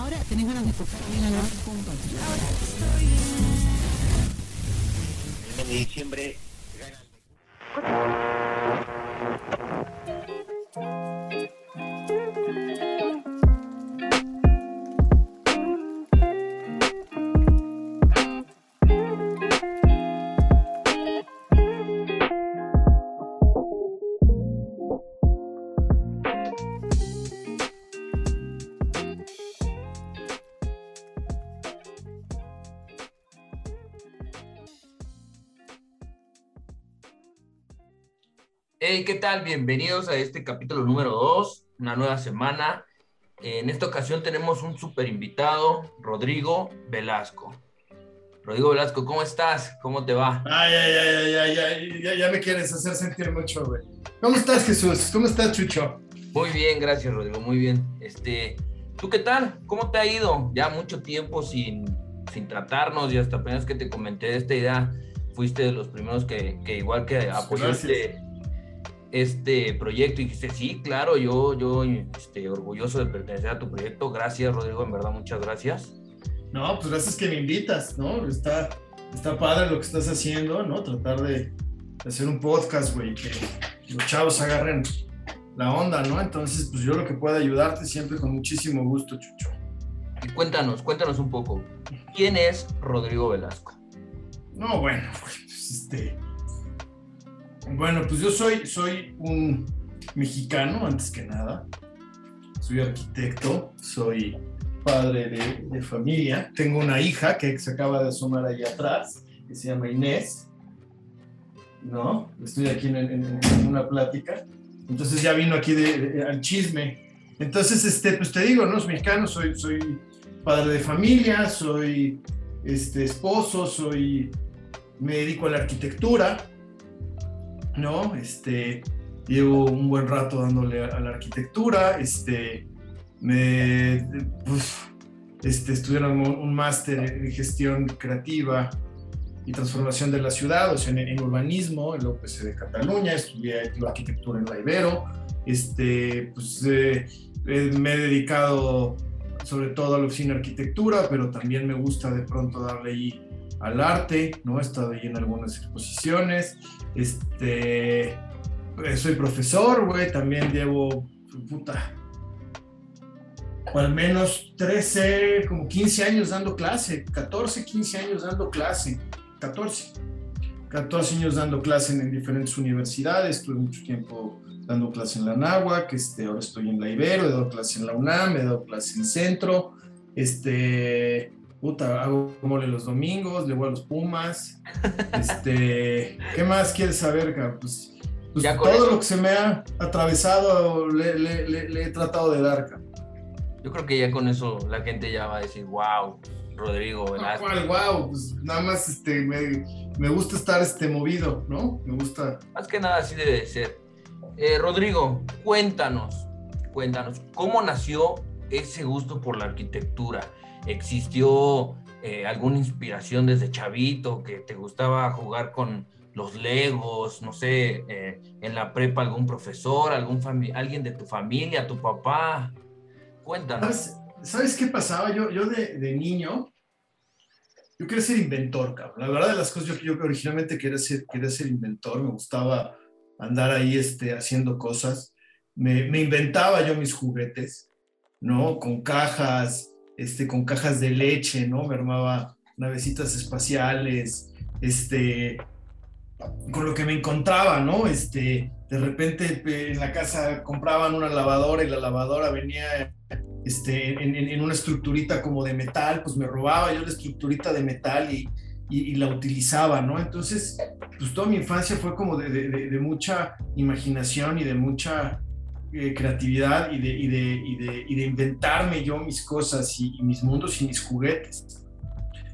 Ahora tenés ganas de tocar bien a la Ahora El mes de diciembre Hey, tal? Bienvenidos a este capítulo número 2, una nueva semana. En esta ocasión tenemos un super invitado, Rodrigo Velasco. Rodrigo Velasco, ¿cómo estás? ¿Cómo te va? Ay, ay, ay, ay, ay, ya, ya me quieres hacer sentir mucho, güey. ¿Cómo estás, Jesús? ¿Cómo estás, Chucho? Muy bien, gracias, Rodrigo, muy bien. Este, ¿tú qué tal? ¿Cómo te ha ido? Ya mucho tiempo sin, sin tratarnos y hasta apenas que te comenté de esta idea, fuiste de los primeros que, que igual que apoyaste este proyecto y dijiste, sí, claro, yo, yo este, orgulloso de pertenecer a tu proyecto. Gracias, Rodrigo, en verdad, muchas gracias. No, pues gracias que me invitas, ¿no? Está, está padre lo que estás haciendo, ¿no? Tratar de, hacer un podcast, güey, que los chavos agarren la onda, ¿no? Entonces, pues yo lo que pueda ayudarte siempre con muchísimo gusto, Chucho. Y cuéntanos, cuéntanos un poco, ¿quién es Rodrigo Velasco? No, bueno, pues este bueno, pues yo soy, soy un mexicano, antes que nada. Soy arquitecto, soy padre de, familia. Tengo una hija que se acaba de asomar allá atrás, que se llama Inés. ¿No? Estoy aquí en, una plática. Entonces ya vino aquí al chisme. Entonces, este, pues te digo, ¿no? Soy mexicano, soy, soy padre de familia, soy este, esposo, soy, me dedico a la arquitectura. ¿No? Este, llevo un buen rato dándole a la arquitectura, este, me, pues, este, estudié un, máster en gestión creativa y transformación de la ciudad, o sea, en, urbanismo en la UPC de Cataluña, estudié arquitectura en la Ibero, este, pues, eh, eh, me he dedicado sobre todo a la oficina de arquitectura, pero también me gusta de pronto darle ahí al arte, ¿no? He estado ahí en algunas exposiciones, este, eh, soy profesor, güey, también llevo, puta, al menos 13, como 15 años dando clase, 14, 15 años dando clase, 14. 14 años dando clase en, diferentes universidades, estuve mucho tiempo dando clase en la Náhuac, este, ahora estoy en la Ibero, he dado clase en la UNAM, he dado clase en Centro, este, puta, hago mole los domingos, le voy a los Pumas. Este, ¿qué más quieres saber, Pues, pues todo lo que se me ha atravesado le, he tratado de dar, Yo creo que ya con eso la gente ya va a decir, wow, Rodrigo ¿verdad? wow? Pues nada más este, me, gusta estar este, movido, ¿no? Me gusta. Más que nada así debe ser. Eh, Rodrigo, cuéntanos, cuéntanos, ¿cómo nació ese gusto por la arquitectura? Existió eh, alguna inspiración desde chavito, que te gustaba jugar con los legos, no sé, eh, en la prepa algún profesor, algún alguien de tu familia, tu papá. Cuéntanos. ¿Sabes, qué pasaba? Yo, yo de, niño, yo quería ser inventor, cabrón. La verdad de las cosas, yo, yo originalmente quería ser, quería ser inventor, me gustaba andar ahí este, haciendo cosas. Me, me inventaba yo mis juguetes, ¿no? Con cajas, este, con cajas de leche, ¿no? Me armaba navecitas espaciales, este, con lo que me encontraba, ¿no? Este, de repente en la casa compraban una lavadora y la lavadora venía este, en, una estructurita como de metal, pues me robaba yo la estructurita de metal y, y, la utilizaba, ¿no? Entonces, pues toda mi infancia fue como de, de, de mucha imaginación y de mucha eh, creatividad y de, inventarme yo mis cosas y, mis mundos y mis juguetes.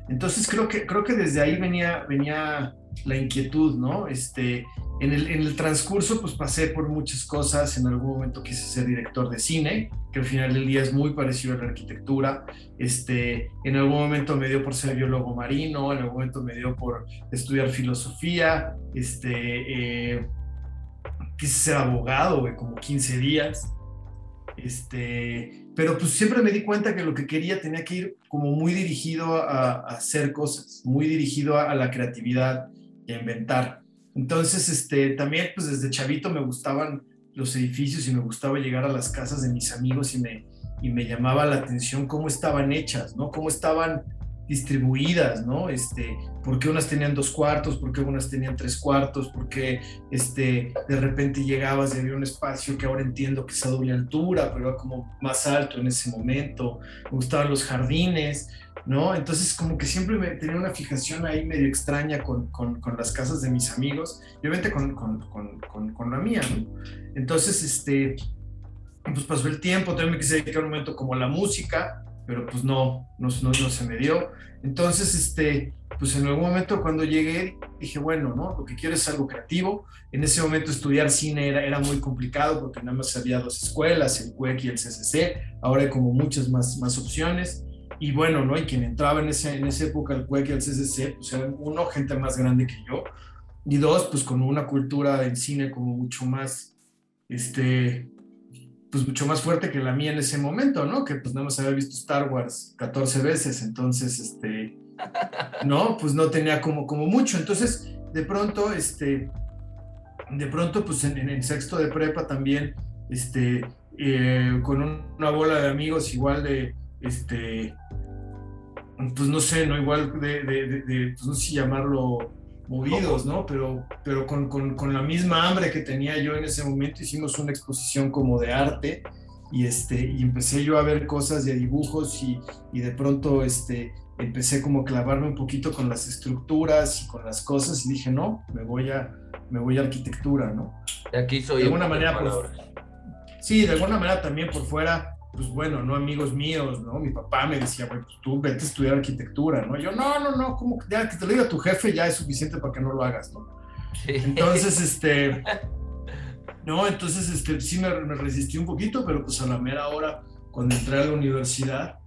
Entonces creo que, creo que desde ahí venía, venía la inquietud, ¿no? Este, en, el, en el transcurso pues pasé por muchas cosas, en algún momento quise ser director de cine, que al final del día es muy parecido a la arquitectura, este, en algún momento me dio por ser biólogo marino, en algún momento me dio por estudiar filosofía, este, eh, quise ser abogado, como 15 días. Este, pero pues siempre me di cuenta que lo que quería tenía que ir como muy dirigido a, a hacer cosas, muy dirigido a, a, la creatividad y a inventar. Entonces, este, también pues desde chavito me gustaban los edificios y me gustaba llegar a las casas de mis amigos y me, y me llamaba la atención cómo estaban hechas, ¿no? Cómo estaban distribuidas, ¿no? Este, por qué unas tenían dos cuartos, por qué unas tenían tres cuartos, por qué este, de repente llegabas y había un espacio que ahora entiendo que es a doble altura, pero era como más alto en ese momento, me gustaban los jardines, ¿no? Entonces como que siempre me tenía una fijación ahí medio extraña con, con, con las casas de mis amigos, y obviamente con, con, la mía, ¿no? Entonces, este, pues pasó el tiempo, también me quise dedicar un momento como a la música, pero pues no, no, no, se me dio. Entonces, este, pues en algún momento cuando llegué, dije, bueno, ¿no? Lo que quiero es algo creativo. En ese momento estudiar cine era, era muy complicado porque nada más había dos escuelas, el CUEC y el CCC. Ahora hay como muchas más, más opciones. Y bueno, ¿no? Y quien entraba en, ese, en esa época al CUEC y al CCC, pues eran uno, gente más grande que yo. Y dos, pues con una cultura del cine como mucho más, este, pues mucho más fuerte que la mía en ese momento, ¿no? Que pues nada más había visto Star Wars 14 veces, entonces, este, no, pues no tenía como, como mucho. Entonces, de pronto, este, de pronto, pues en, el sexto de prepa también, este, eh, con una bola de amigos igual de, este, pues no sé, ¿no? Igual de, de, de pues no sé si llamarlo movidos, ¿no? Pero, pero con, con, con, la misma hambre que tenía yo en ese momento, hicimos una exposición como de arte y, este, y empecé yo a ver cosas de dibujos y, y de pronto este, empecé como a clavarme un poquito con las estructuras y con las cosas y dije, no, me voy a, me voy a arquitectura, ¿no? Aquí soy de alguna manera, por, sí, de alguna manera también por fuera pues bueno, no amigos míos, ¿no? Mi papá me decía, pues tú vete a estudiar arquitectura, ¿no? Yo, no, no, no, como que ya que te lo diga tu jefe ya es suficiente para que no lo hagas, ¿no? Entonces, este, no, entonces, este, sí me, resistí un poquito, pero pues a la mera hora, cuando entré a la universidad,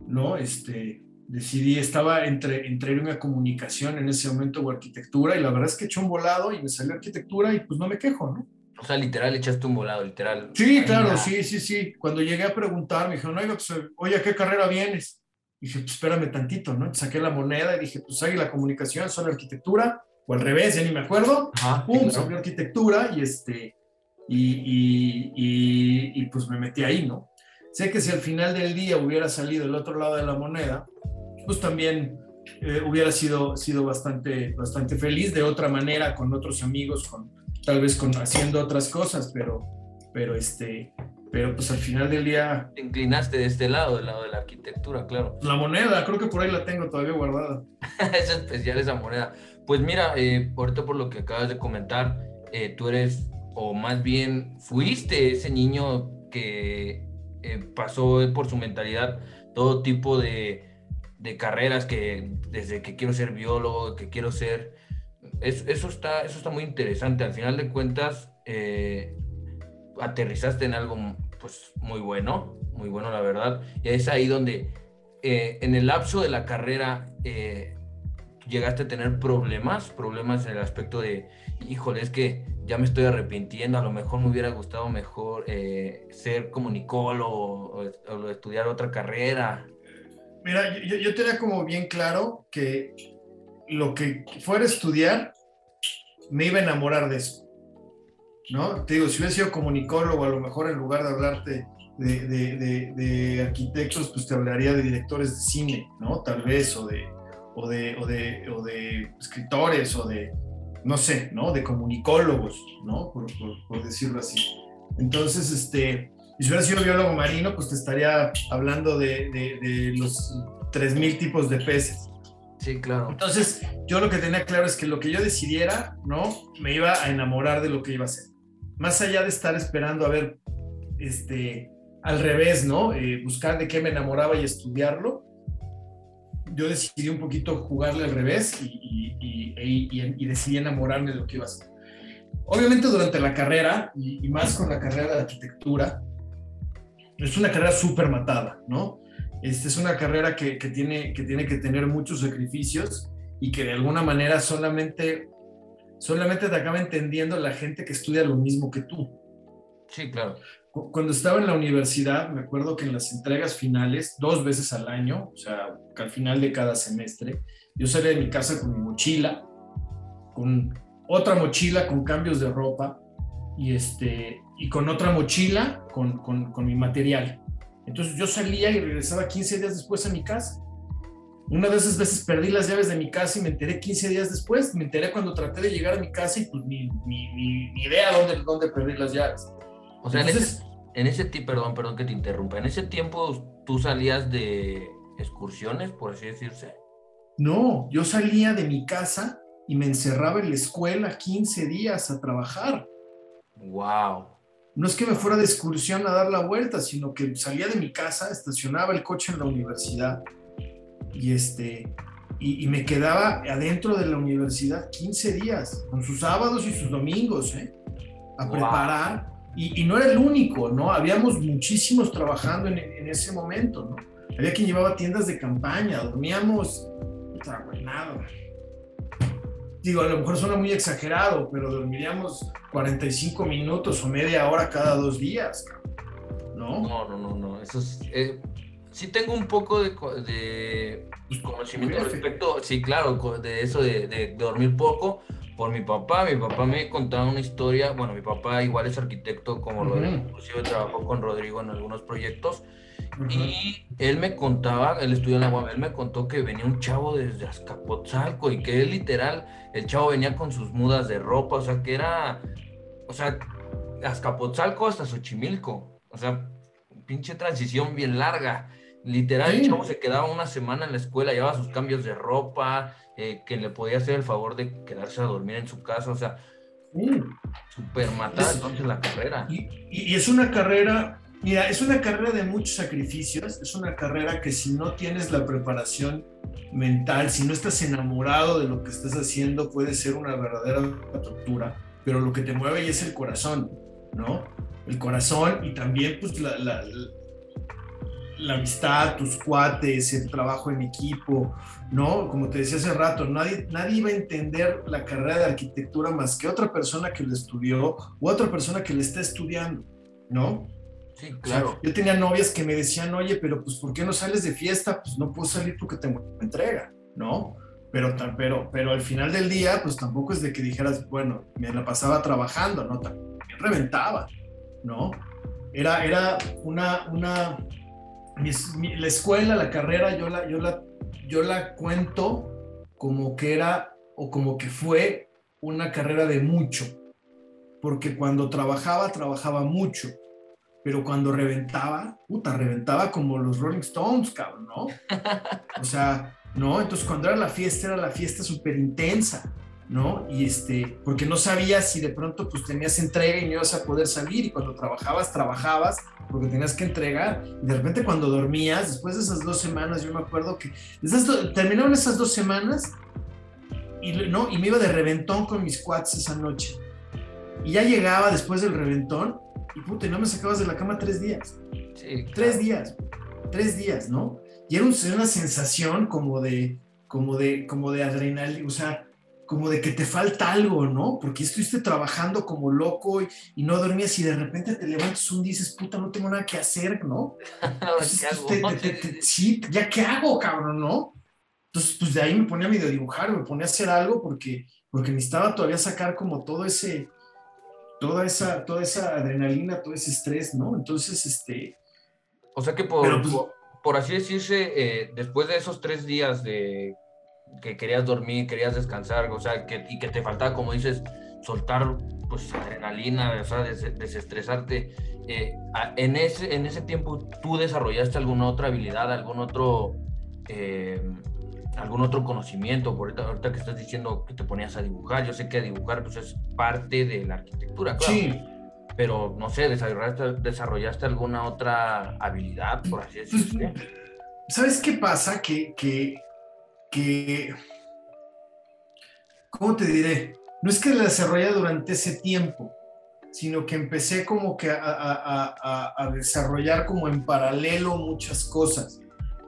¿no? Este, decidí, estaba entre, entre irme a comunicación en ese momento o arquitectura, y la verdad es que eché un volado y me salió arquitectura y pues no me quejo, ¿no? O sea, literal echaste un volado, literal. Sí, claro, sí, sí, sí. Cuando llegué a preguntar, me dijeron, oiga, pues, oye, ¿a qué carrera vienes? Y dije, pues espérame tantito, ¿no? Saqué la moneda y dije, pues la comunicación, solo arquitectura, o al revés, ya ni me acuerdo. Ajá, Pum, sí, arquitectura y este, y, y, y, y, pues me metí ahí, ¿no? Sé que si al final del día hubiera salido el otro lado de la moneda, pues también eh, hubiera sido, sido bastante, bastante feliz de otra manera, con otros amigos, con, tal vez con, haciendo otras cosas, pero, pero, este, pero pues al final del día... Te inclinaste de este lado, del lado de la arquitectura, claro. La moneda, creo que por ahí la tengo todavía guardada. es especial esa moneda. Pues mira, eh, ahorita por lo que acabas de comentar, eh, tú eres, o más bien fuiste ese niño que eh, pasó por su mentalidad todo tipo de, de carreras que desde que quiero ser biólogo, que quiero ser eso, está, eso está muy interesante. Al final de cuentas, eh, aterrizaste en algo pues, muy bueno, muy bueno la verdad. Y es ahí donde eh, en el lapso de la carrera eh, llegaste a tener problemas, problemas en el aspecto de, híjole, es que ya me estoy arrepintiendo, a lo mejor me hubiera gustado mejor ser comunicólogo o, o, estudiar otra carrera. Mira, yo, yo tenía como bien claro que lo que fuera estudiar, me iba a enamorar de eso. ¿No? Te digo, si hubiera sido comunicólogo, a lo mejor en lugar de hablarte de, de, arquitectos, pues te hablaría de directores de cine, ¿no? Tal vez, o de, o de, o de, o de escritores, o de, no sé, ¿no? De comunicólogos, ¿no? Por, decirlo así. Entonces, este, si hubiera sido biólogo marino, pues te estaría hablando de, de, de los 3.000 tipos de peces. Sí, claro. Entonces, yo lo que tenía claro es que lo que yo decidiera, ¿no? Me iba a enamorar de lo que iba a hacer. Más allá de estar esperando a ver, este, al revés, ¿no? Eh, buscar de qué me enamoraba y estudiarlo, yo decidí un poquito jugarle al revés y, y, decidí enamorarme de lo que iba a hacer. Obviamente durante la carrera, y, más con la carrera de arquitectura, es una carrera súper matada, ¿no? Esta es una carrera que, tiene, que tiene que tener muchos sacrificios y que de alguna manera solamente, solamente te acaba entendiendo la gente que estudia lo mismo que tú. Sí, claro. cuando estaba en la universidad, me acuerdo que en las entregas finales, dos veces al año, o sea, al final de cada semestre, yo salía de mi casa con mi mochila, con otra mochila con cambios de ropa y, este, y con otra mochila con, con, con mi material. Entonces yo salía y regresaba 15 días después a mi casa. Una de esas veces perdí las llaves de mi casa y me enteré 15 días después. Me enteré cuando traté de llegar a mi casa y pues ni, ni, ni, idea dónde, dónde perdí las llaves. O sea, Entonces, en ese, en ese perdón, perdón que te interrumpa, en ese tiempo tú salías de excursiones, por así decirse. No, yo salía de mi casa y me encerraba en la escuela 15 días a trabajar. Wow. No es que me fuera de excursión a dar la vuelta, sino que salía de mi casa, estacionaba el coche en la universidad y este y, me quedaba adentro de la universidad 15 días, con sus sábados y sus domingos, ¿eh? a preparar. Y, no era el único, ¿no? Habíamos muchísimos trabajando en, en, ese momento, ¿no? Había quien llevaba tiendas de campaña, dormíamos, nada. Digo, a lo mejor suena muy exagerado, pero dormiríamos 45 minutos o media hora cada dos días, ¿no? No, no, no, no. Eso es, eh, sí tengo un poco de, de pues, conocimiento respecto, sí, claro, de eso de, dormir poco por mi papá. Mi papá me contaba una historia, bueno, mi papá igual es arquitecto como Rodrigo, inclusive trabajó con Rodrigo en algunos proyectos. Y él me contaba, él estudió en la UAM, él me contó que venía un chavo desde Azcapotzalco y que él literal, el chavo venía con sus mudas de ropa, o sea, que era, o sea, Azcapotzalco hasta Xochimilco, o sea, pinche transición bien larga. Literal, el chavo se quedaba una semana en la escuela, llevaba sus cambios de ropa, eh, que le podía hacer el favor de quedarse a dormir en su casa, o sea, súper matada entonces la carrera. Y, es una carrera, mira, es una carrera de muchos sacrificios, es una carrera que si no tienes la preparación mental, si no estás enamorado de lo que estás haciendo, puede ser una verdadera tortura, pero lo que te mueve es el corazón, ¿no? El corazón y también pues la, la amistad, tus cuates, el trabajo en equipo, ¿no? Como te decía hace rato, nadie, nadie iba a entender la carrera de arquitectura más que otra persona que lo estudió o otra persona que le está estudiando, ¿no? Sí, claro. yo tenía novias que me decían, oye, pero pues ¿por qué no sales de fiesta? Pues no puedo salir porque tengo entrega, ¿no? Pero, pero, pero al final del día, pues tampoco es de que dijeras, bueno, me la pasaba trabajando, ¿no? También reventaba, ¿no? Era, era una, una, la escuela, la carrera, yo la, yo, la, yo la cuento como que era o como que fue una carrera de mucho, porque cuando trabajaba, trabajaba mucho, pero cuando reventaba, puta, reventaba como los Rolling Stones, cabrón, ¿no? O sea, ¿no? Entonces cuando era la fiesta, era la fiesta súper intensa. ¿no? Y este, porque no sabías si de pronto pues tenías entrega y no ibas a poder salir y cuando trabajabas, trabajabas porque tenías que entregar y de repente cuando dormías, después de esas dos semanas, yo me acuerdo que terminaron esas dos semanas y, ¿no? y me iba de reventón con mis quads esa noche y ya llegaba después del reventón y puta, y no me sacabas de la cama tres días. Tres días, tres días, ¿no? Y era una sensación como de, como de, como de adrenalina, o sea, como de que te falta algo, ¿no? Porque estuviste trabajando como loco y, no dormías y de repente te levantas un día y dices, puta, no tengo nada que hacer, ¿no? sí, ¿ya qué hago, cabrón, no? Entonces, pues de ahí me ponía a medio dibujar, me ponía a hacer algo porque, porque necesitaba todavía sacar como todo ese, toda esa, toda esa adrenalina, todo ese estrés, ¿no? Entonces, este... O sea que por, pues, por, así decirse, eh, después de esos tres días de que querías dormir, querías descansar, o sea, que, y que te faltaba, como dices, soltar pues adrenalina, o sea, desestresarte. Eh, en, ese, en ese tiempo, ¿tú desarrollaste alguna otra habilidad, algún otro, eh, algún otro conocimiento? Ahorita, ahorita que estás diciendo que te ponías a dibujar, yo sé que dibujar pues, es parte de la arquitectura, claro. Sí. Pero no sé, ¿desarrollaste, ¿desarrollaste alguna otra habilidad, por así decirlo? ¿Sabes qué pasa? Que, que que, ¿cómo te diré? No es que la desarrollé durante ese tiempo, sino que empecé como que a, desarrollar como en paralelo muchas cosas.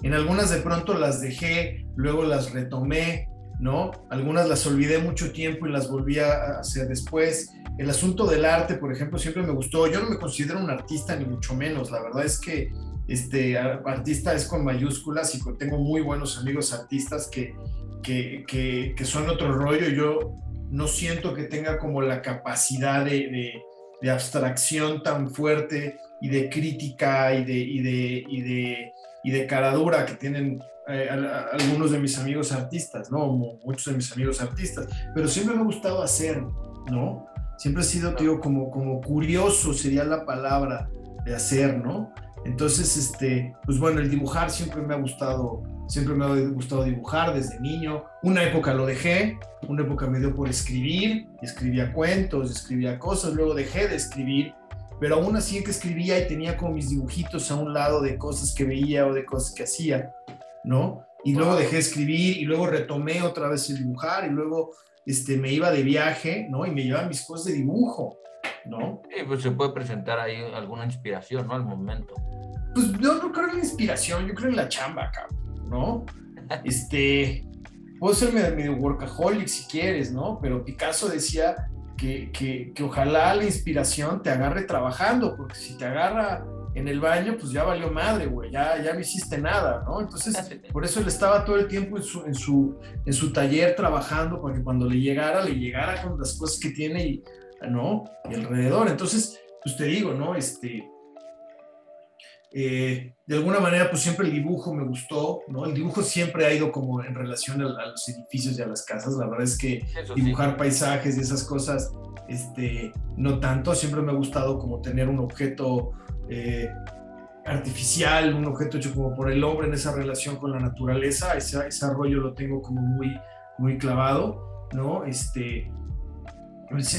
En algunas de pronto las dejé, luego las retomé, ¿no? Algunas las olvidé mucho tiempo y las volví a hacer después. el asunto del arte, por ejemplo, siempre me gustó. Yo no me considero un artista, ni mucho menos. La verdad es que este, artista es con mayúsculas y tengo muy buenos amigos artistas que, que, que, son otro rollo. Yo no siento que tenga como la capacidad de, de, abstracción tan fuerte y de crítica y de, y de, y de, y de caradura que tienen eh, algunos de mis amigos artistas, ¿no? Muchos de mis amigos artistas, pero siempre me ha gustado hacer, ¿no? Siempre he sido, tío, como, como curioso sería la palabra de hacer, ¿no? Entonces, este, pues bueno, el dibujar siempre me ha gustado, siempre me ha gustado dibujar desde niño. Una época lo dejé, una época me dio por escribir, escribía cuentos, escribía cosas, luego dejé de escribir, pero aún así que escribía y tenía como mis dibujitos a un lado de cosas que veía o de cosas que hacía, ¿no? Y luego dejé de escribir y luego retomé otra vez el dibujar y luego este, me iba de viaje, ¿no? Y me llevaba mis cosas de dibujo, ¿no? Sí, pues se puede presentar ahí alguna inspiración, ¿no? Al momento. Pues yo no creo en la inspiración, yo creo en la chamba, cabrón, ¿no? Este, puedo ser medio workaholic si quieres, ¿no? Pero Picasso decía que, que, que, ojalá la inspiración te agarre trabajando, porque si te agarra en el baño, pues ya valió madre, güey, ya, ya no hiciste nada, ¿no? Entonces, por eso él estaba todo el tiempo en su, en su, en su taller trabajando para que cuando le llegara, le llegara con las cosas que tiene y, ¿no? Y alrededor. Entonces, pues te digo, ¿no? Este, eh, de alguna manera, pues siempre el dibujo me gustó, ¿no? El dibujo siempre ha ido como en relación a, los edificios y a las casas. La verdad es que dibujar paisajes y esas cosas, este, no tanto. Siempre me ha gustado como tener un objeto eh, artificial, un objeto hecho como por el hombre en esa relación con la naturaleza. Ese, ese rollo lo tengo como muy, muy clavado, ¿no? Este,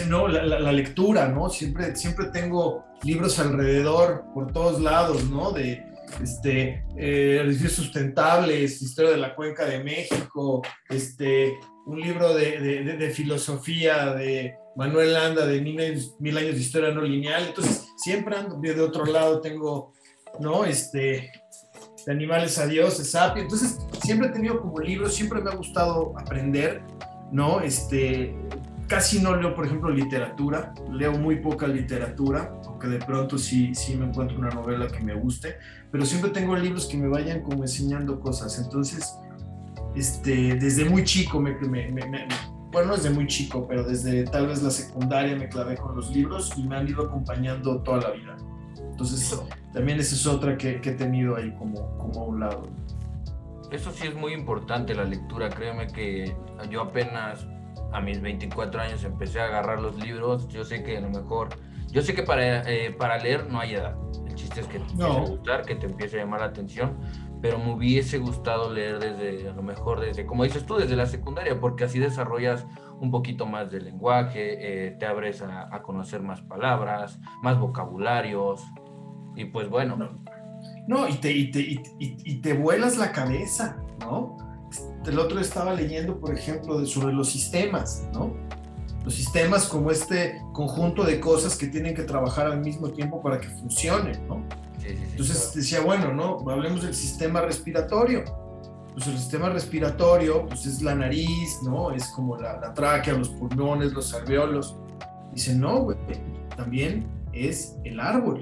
no, la, lectura, ¿no? Siempre, siempre tengo libros alrededor, por todos lados, ¿no? De este, eh, sustentables, historia de la cuenca de México, este, un libro de, de, de filosofía de Manuel Landa de mil años, mil años, de historia no lineal. Entonces, siempre ando de otro lado, tengo, ¿no? Este, de animales a dioses, sapio. Entonces, siempre he tenido como libros, siempre me ha gustado aprender, ¿no? Este, casi no leo, por ejemplo, literatura, leo muy poca literatura, aunque de pronto sí, sí me encuentro una novela que me guste, pero siempre tengo libros que me vayan como enseñando cosas. Entonces, este, desde muy chico, me, bueno, no desde muy chico, pero desde tal vez la secundaria me clavé con los libros y me han ido acompañando toda la vida. Entonces, también esa es otra que, que he tenido ahí como, como a un lado. Eso sí es muy importante, la lectura. Créeme que yo apenas a mis 24 años empecé a agarrar los libros, yo sé que a lo mejor, yo sé que para, eh, para leer no hay edad. El chiste es que te empiece a gustar, que te empiece a llamar la atención, pero me hubiese gustado leer desde, a lo mejor desde, como dices tú, desde la secundaria, porque así desarrollas un poquito más de lenguaje, eh, te abres a, a, conocer más palabras, más vocabularios, y pues bueno. No, y, te, y, te, y, y te vuelas la cabeza, ¿no? El otro estaba leyendo, por ejemplo, sobre los sistemas, ¿no? Los sistemas como este conjunto de cosas que tienen que trabajar al mismo tiempo para que funcionen, ¿no? Entonces decía, bueno, ¿no? Hablemos del sistema respiratorio. Pues el sistema respiratorio, pues es la nariz, ¿no? Es como la, la tráquea, los pulmones, los alveolos. Dice, no, güey, también es el árbol.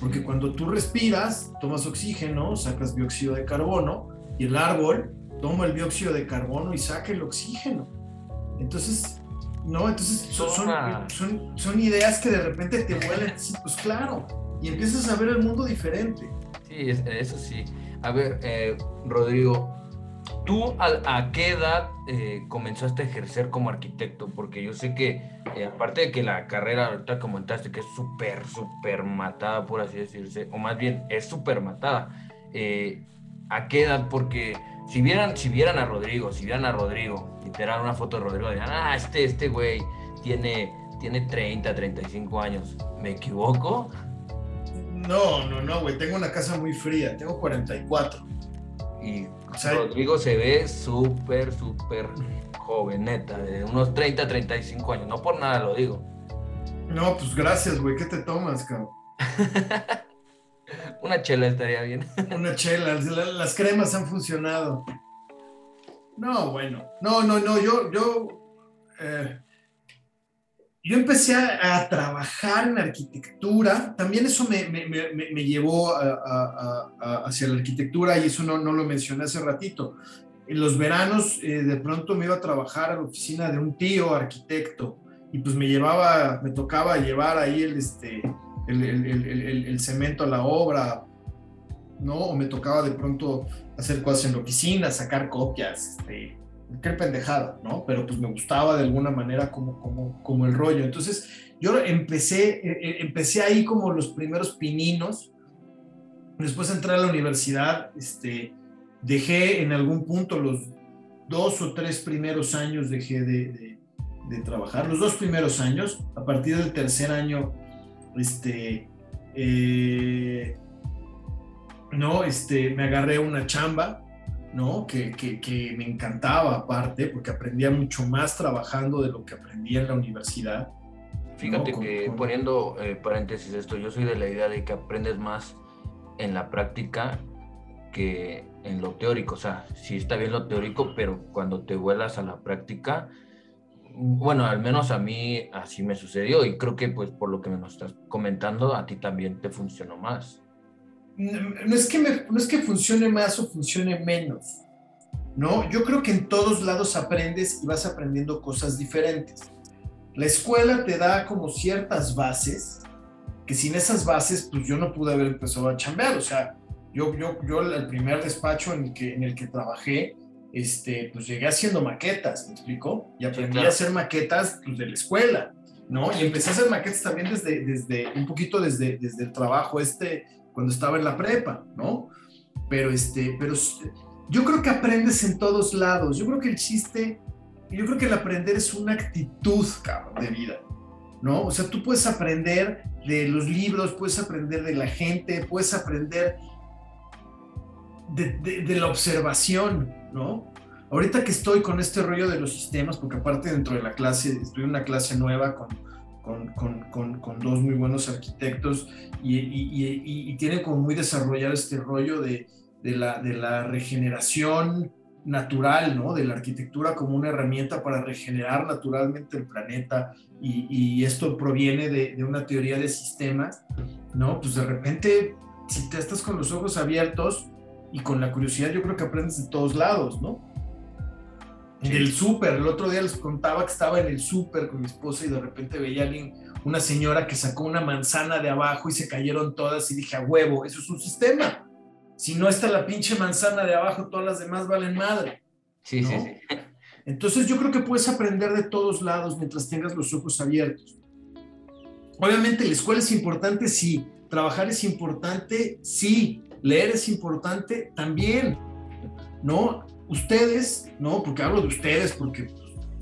Porque cuando tú respiras, tomas oxígeno, sacas dióxido de carbono, y el árbol toma el dióxido de carbono y saca el oxígeno. Entonces, no, entonces son, son, ideas que de repente te vuelan, pues claro, y empiezas a ver el mundo diferente. Sí, eso sí. A ver, eh, Rodrigo, ¿tú a, qué edad eh, comenzaste a ejercer como arquitecto? Porque yo sé que, eh, aparte de que la carrera, ahorita comentaste que es súper, súper matada, por así decirse, o más bien es súper matada. ¿A qué edad? Porque si vieran, si vieran a Rodrigo, si vieran a Rodrigo, literal una foto de Rodrigo, dirán, ah, este, este güey tiene, tiene 30, 35 años. ¿Me equivoco? No, no, no, güey, tengo una casa muy fría, tengo 44. Y Rodrigo se ve súper, súper joven, neta, de unos 30, 35 años, no por nada lo digo. No, pues gracias, güey, ¿qué te tomas, cabrón? Una chela estaría bien. Una chela, las cremas han funcionado. No, bueno, no, no, no, yo, yo, eh, yo empecé a, trabajar en arquitectura, también eso me, me, me, llevó hacia la arquitectura y eso no, no, lo mencioné hace ratito. En los veranos eh, de pronto me iba a trabajar a la oficina de un tío arquitecto y pues me llevaba, me tocaba llevar ahí el, este, el, el, el, cemento a la obra, ¿no? O me tocaba de pronto hacer cosas en la oficina, sacar copias, este, qué pendejada, ¿no? Pero pues me gustaba de alguna manera como, como, como el rollo. Entonces yo empecé, eh, eh, empecé ahí como los primeros pininos. Después entré a la universidad, este, dejé en algún punto los dos o tres primeros años, dejé de, de, trabajar, los dos primeros años, a partir del tercer año, este, eh, no, este, me agarré una chamba ¿no? Que, que, me encantaba aparte, porque aprendía mucho más trabajando de lo que aprendía en la universidad. Fíjate que poniendo eh, paréntesis esto, yo soy de la idea de que aprendes más en la práctica que en lo teórico. O sea, sí está bien lo teórico, pero cuando te vuelas a la práctica, bueno, al menos a mí así me sucedió y creo que pues por lo que me estás comentando, a ti también te funcionó más no es, que no es que funcione más o funcione menos, ¿no? Yo creo que en todos lados aprendes y vas aprendiendo cosas diferentes. La escuela te da como ciertas bases, que sin esas bases, pues yo no pude haber empezado a chambear, o sea, yo, yo, yo el primer despacho en el que, en el que trabajé, este, pues llegué haciendo maquetas, ¿me explico? Y aprendí a hacer maquetas pues, de la escuela, ¿no? Y empecé a hacer maquetas también desde, desde un poquito desde, desde el trabajo este cuando estaba en la prepa, ¿no? Pero, este, pero yo creo que aprendes en todos lados. Yo creo que el chiste, yo creo que el aprender es una actitud, cabrón, de vida, ¿no? O sea, tú puedes aprender de los libros, puedes aprender de la gente, puedes aprender de, de la observación, ¿no? Ahorita que estoy con este rollo de los sistemas, porque aparte dentro de la clase, estoy en una clase nueva con con, dos muy buenos arquitectos y, y, tienen como muy desarrollado este rollo de, la, de la regeneración natural, ¿no? De la arquitectura como una herramienta para regenerar naturalmente el planeta y, esto proviene de, de, una teoría de sistemas, ¿no? Pues de repente, si te estás con los ojos abiertos y con la curiosidad, yo creo que aprendes de todos lados, ¿no? el súper. El otro día les contaba que estaba en el súper con mi esposa y de repente veía a alguien, una señora que sacó una manzana de abajo y se cayeron todas y dije, a huevo, eso es un sistema. Si no está la pinche manzana de abajo, todas las demás valen madre. Sí, sí, sí. Entonces yo creo que puedes aprender de todos lados mientras tengas los ojos abiertos. Obviamente la escuela es importante, sí. Trabajar es importante, sí. Leer es importante, también. ¿No? ustedes, ¿no? Porque hablo de ustedes, porque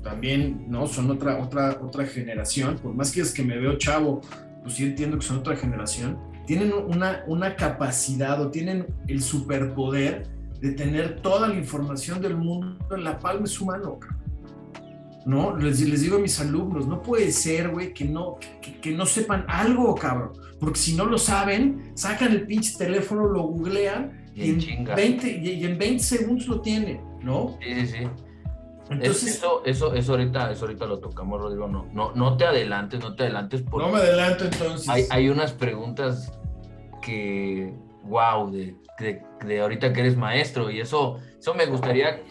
también, ¿no? Son otra, otra, otra generación, por más que es que me veo chavo, pues sí entiendo que son otra generación, tienen una, una capacidad o tienen el superpoder de tener toda la información del mundo en la palma de su mano, ¿no? Les, les, digo a mis alumnos, no puede ser, güey, que no, que, que, no sepan algo, cabrón. Porque si no lo saben, sacan el pinche teléfono, lo googlean y, en 20, y, en 20 segundos lo tiene, ¿no? Sí, sí, sí. Entonces, eso, eso, eso, ahorita, eso ahorita lo tocamos, Rodrigo. No, no, no te adelantes, no te adelantes. Porque no me adelanto entonces. Hay, hay unas preguntas que, wow, de, de, ahorita que eres maestro y eso, eso me gustaría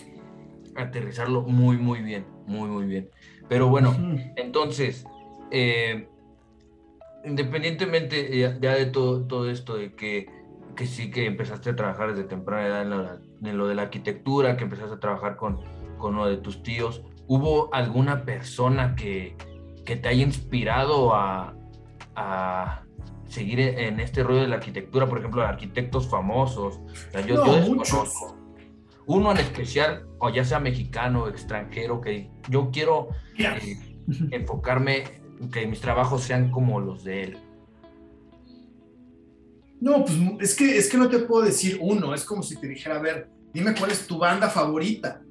aterrizarlo muy, muy bien, muy, muy bien. Pero bueno, entonces, eh, independientemente ya, ya, de todo, todo esto de que que sí que empezaste a trabajar desde temprana edad en lo, de la arquitectura, que empezaste a trabajar con, con uno de tus tíos. ¿Hubo alguna persona que, que te haya inspirado a, a, seguir en este rollo de la arquitectura? Por ejemplo, arquitectos famosos. yo, no, Uno en especial, o ya sea mexicano extranjero, que yo quiero eh, enfocarme, que mis trabajos sean como los de él. No, pues es que, es que no te puedo decir uno, es como si te dijera, a ver, dime cuál es tu banda favorita.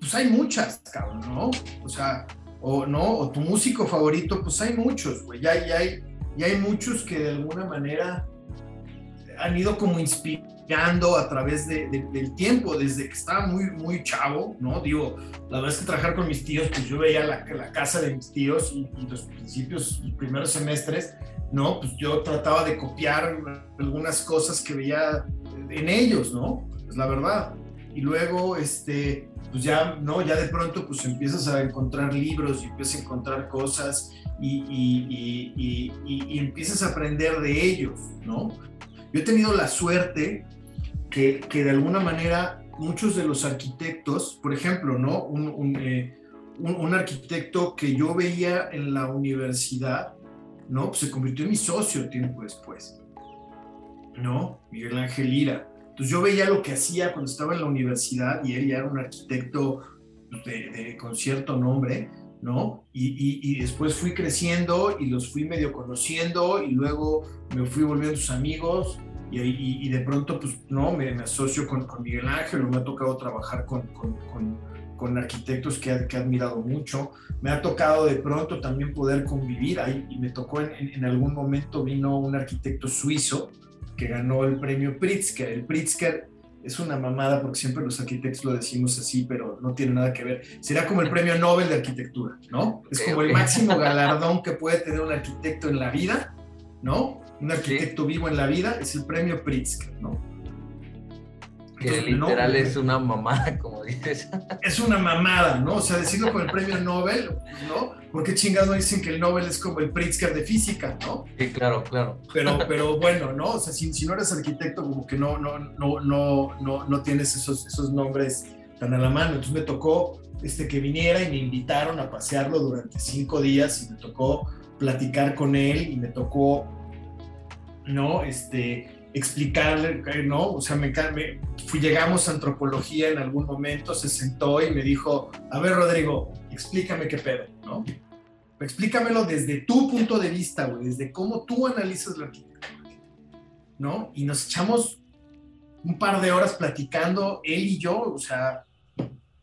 Pues hay muchas, cabrón, ¿no? O sea, o no, o tu músico favorito, pues hay muchos, güey. Ya, hay, ya hay muchos que de alguna manera han ido como inspirando desarrollando a través de, de, del tiempo, desde que estaba muy, muy chavo, ¿no? Digo, la verdad es que trabajar con mis tíos, pues yo veía la, la casa de mis tíos y, y, los principios, los primeros semestres, ¿no? Pues yo trataba de copiar algunas cosas que veía en ellos, ¿no? Pues la verdad. Y luego, este, pues ya, ¿no? Ya de pronto, pues empiezas a encontrar libros y empiezas a encontrar cosas y, y, y, y, empiezas a aprender de ellos, ¿no? Yo he tenido la suerte que, que de alguna manera muchos de los arquitectos, por ejemplo, ¿no? Un, un, eh, un, arquitecto que yo veía en la universidad, ¿no? Pues se convirtió en mi socio tiempo después, ¿no? Miguel Ángel Ira. Entonces yo veía lo que hacía cuando estaba en la universidad y él ya era un arquitecto de, de, con cierto nombre, ¿no? Y, y, y, después fui creciendo y los fui medio conociendo y luego me fui volviendo sus amigos y, y de pronto, pues, ¿no? Me, me asocio con, con, Miguel Ángel me ha tocado trabajar con, con, con arquitectos que, que he admirado mucho. Me ha tocado de pronto también poder convivir ahí y me tocó en, en, en algún momento vino un arquitecto suizo que ganó el premio Pritzker. El Pritzker es una mamada porque siempre los arquitectos lo decimos así, pero no tiene nada que ver. Será como el premio Nobel de arquitectura, ¿no? Es como el máximo galardón que puede tener un arquitecto en la vida, ¿no? Un arquitecto vivo en la vida es el premio Pritzker, ¿no? Que literal no, es una mamada, como dices. Es una mamada, ¿no? O sea, decirlo con el premio Nobel, ¿no? Porque chingados no dicen que el Nobel es como el Pritzker de física, ¿no? Sí, claro, claro. Pero, pero bueno, ¿no? O sea, si, si no eres arquitecto, como que no, no, no, no, no, no tienes esos, esos nombres tan a la mano. Entonces me tocó este, que viniera y me invitaron a pasearlo durante cinco días y me tocó platicar con él y me tocó, ¿no? Este, explicarle, ¿no? O sea, me, me, fui, llegamos a antropología en algún momento, se sentó y me dijo, a ver, Rodrigo, explícame qué pedo, ¿no? Explícamelo desde tu punto de vista, güey, desde cómo tú analizas la arquitectura, ¿no? Y nos echamos un par de horas platicando, él y yo, o sea,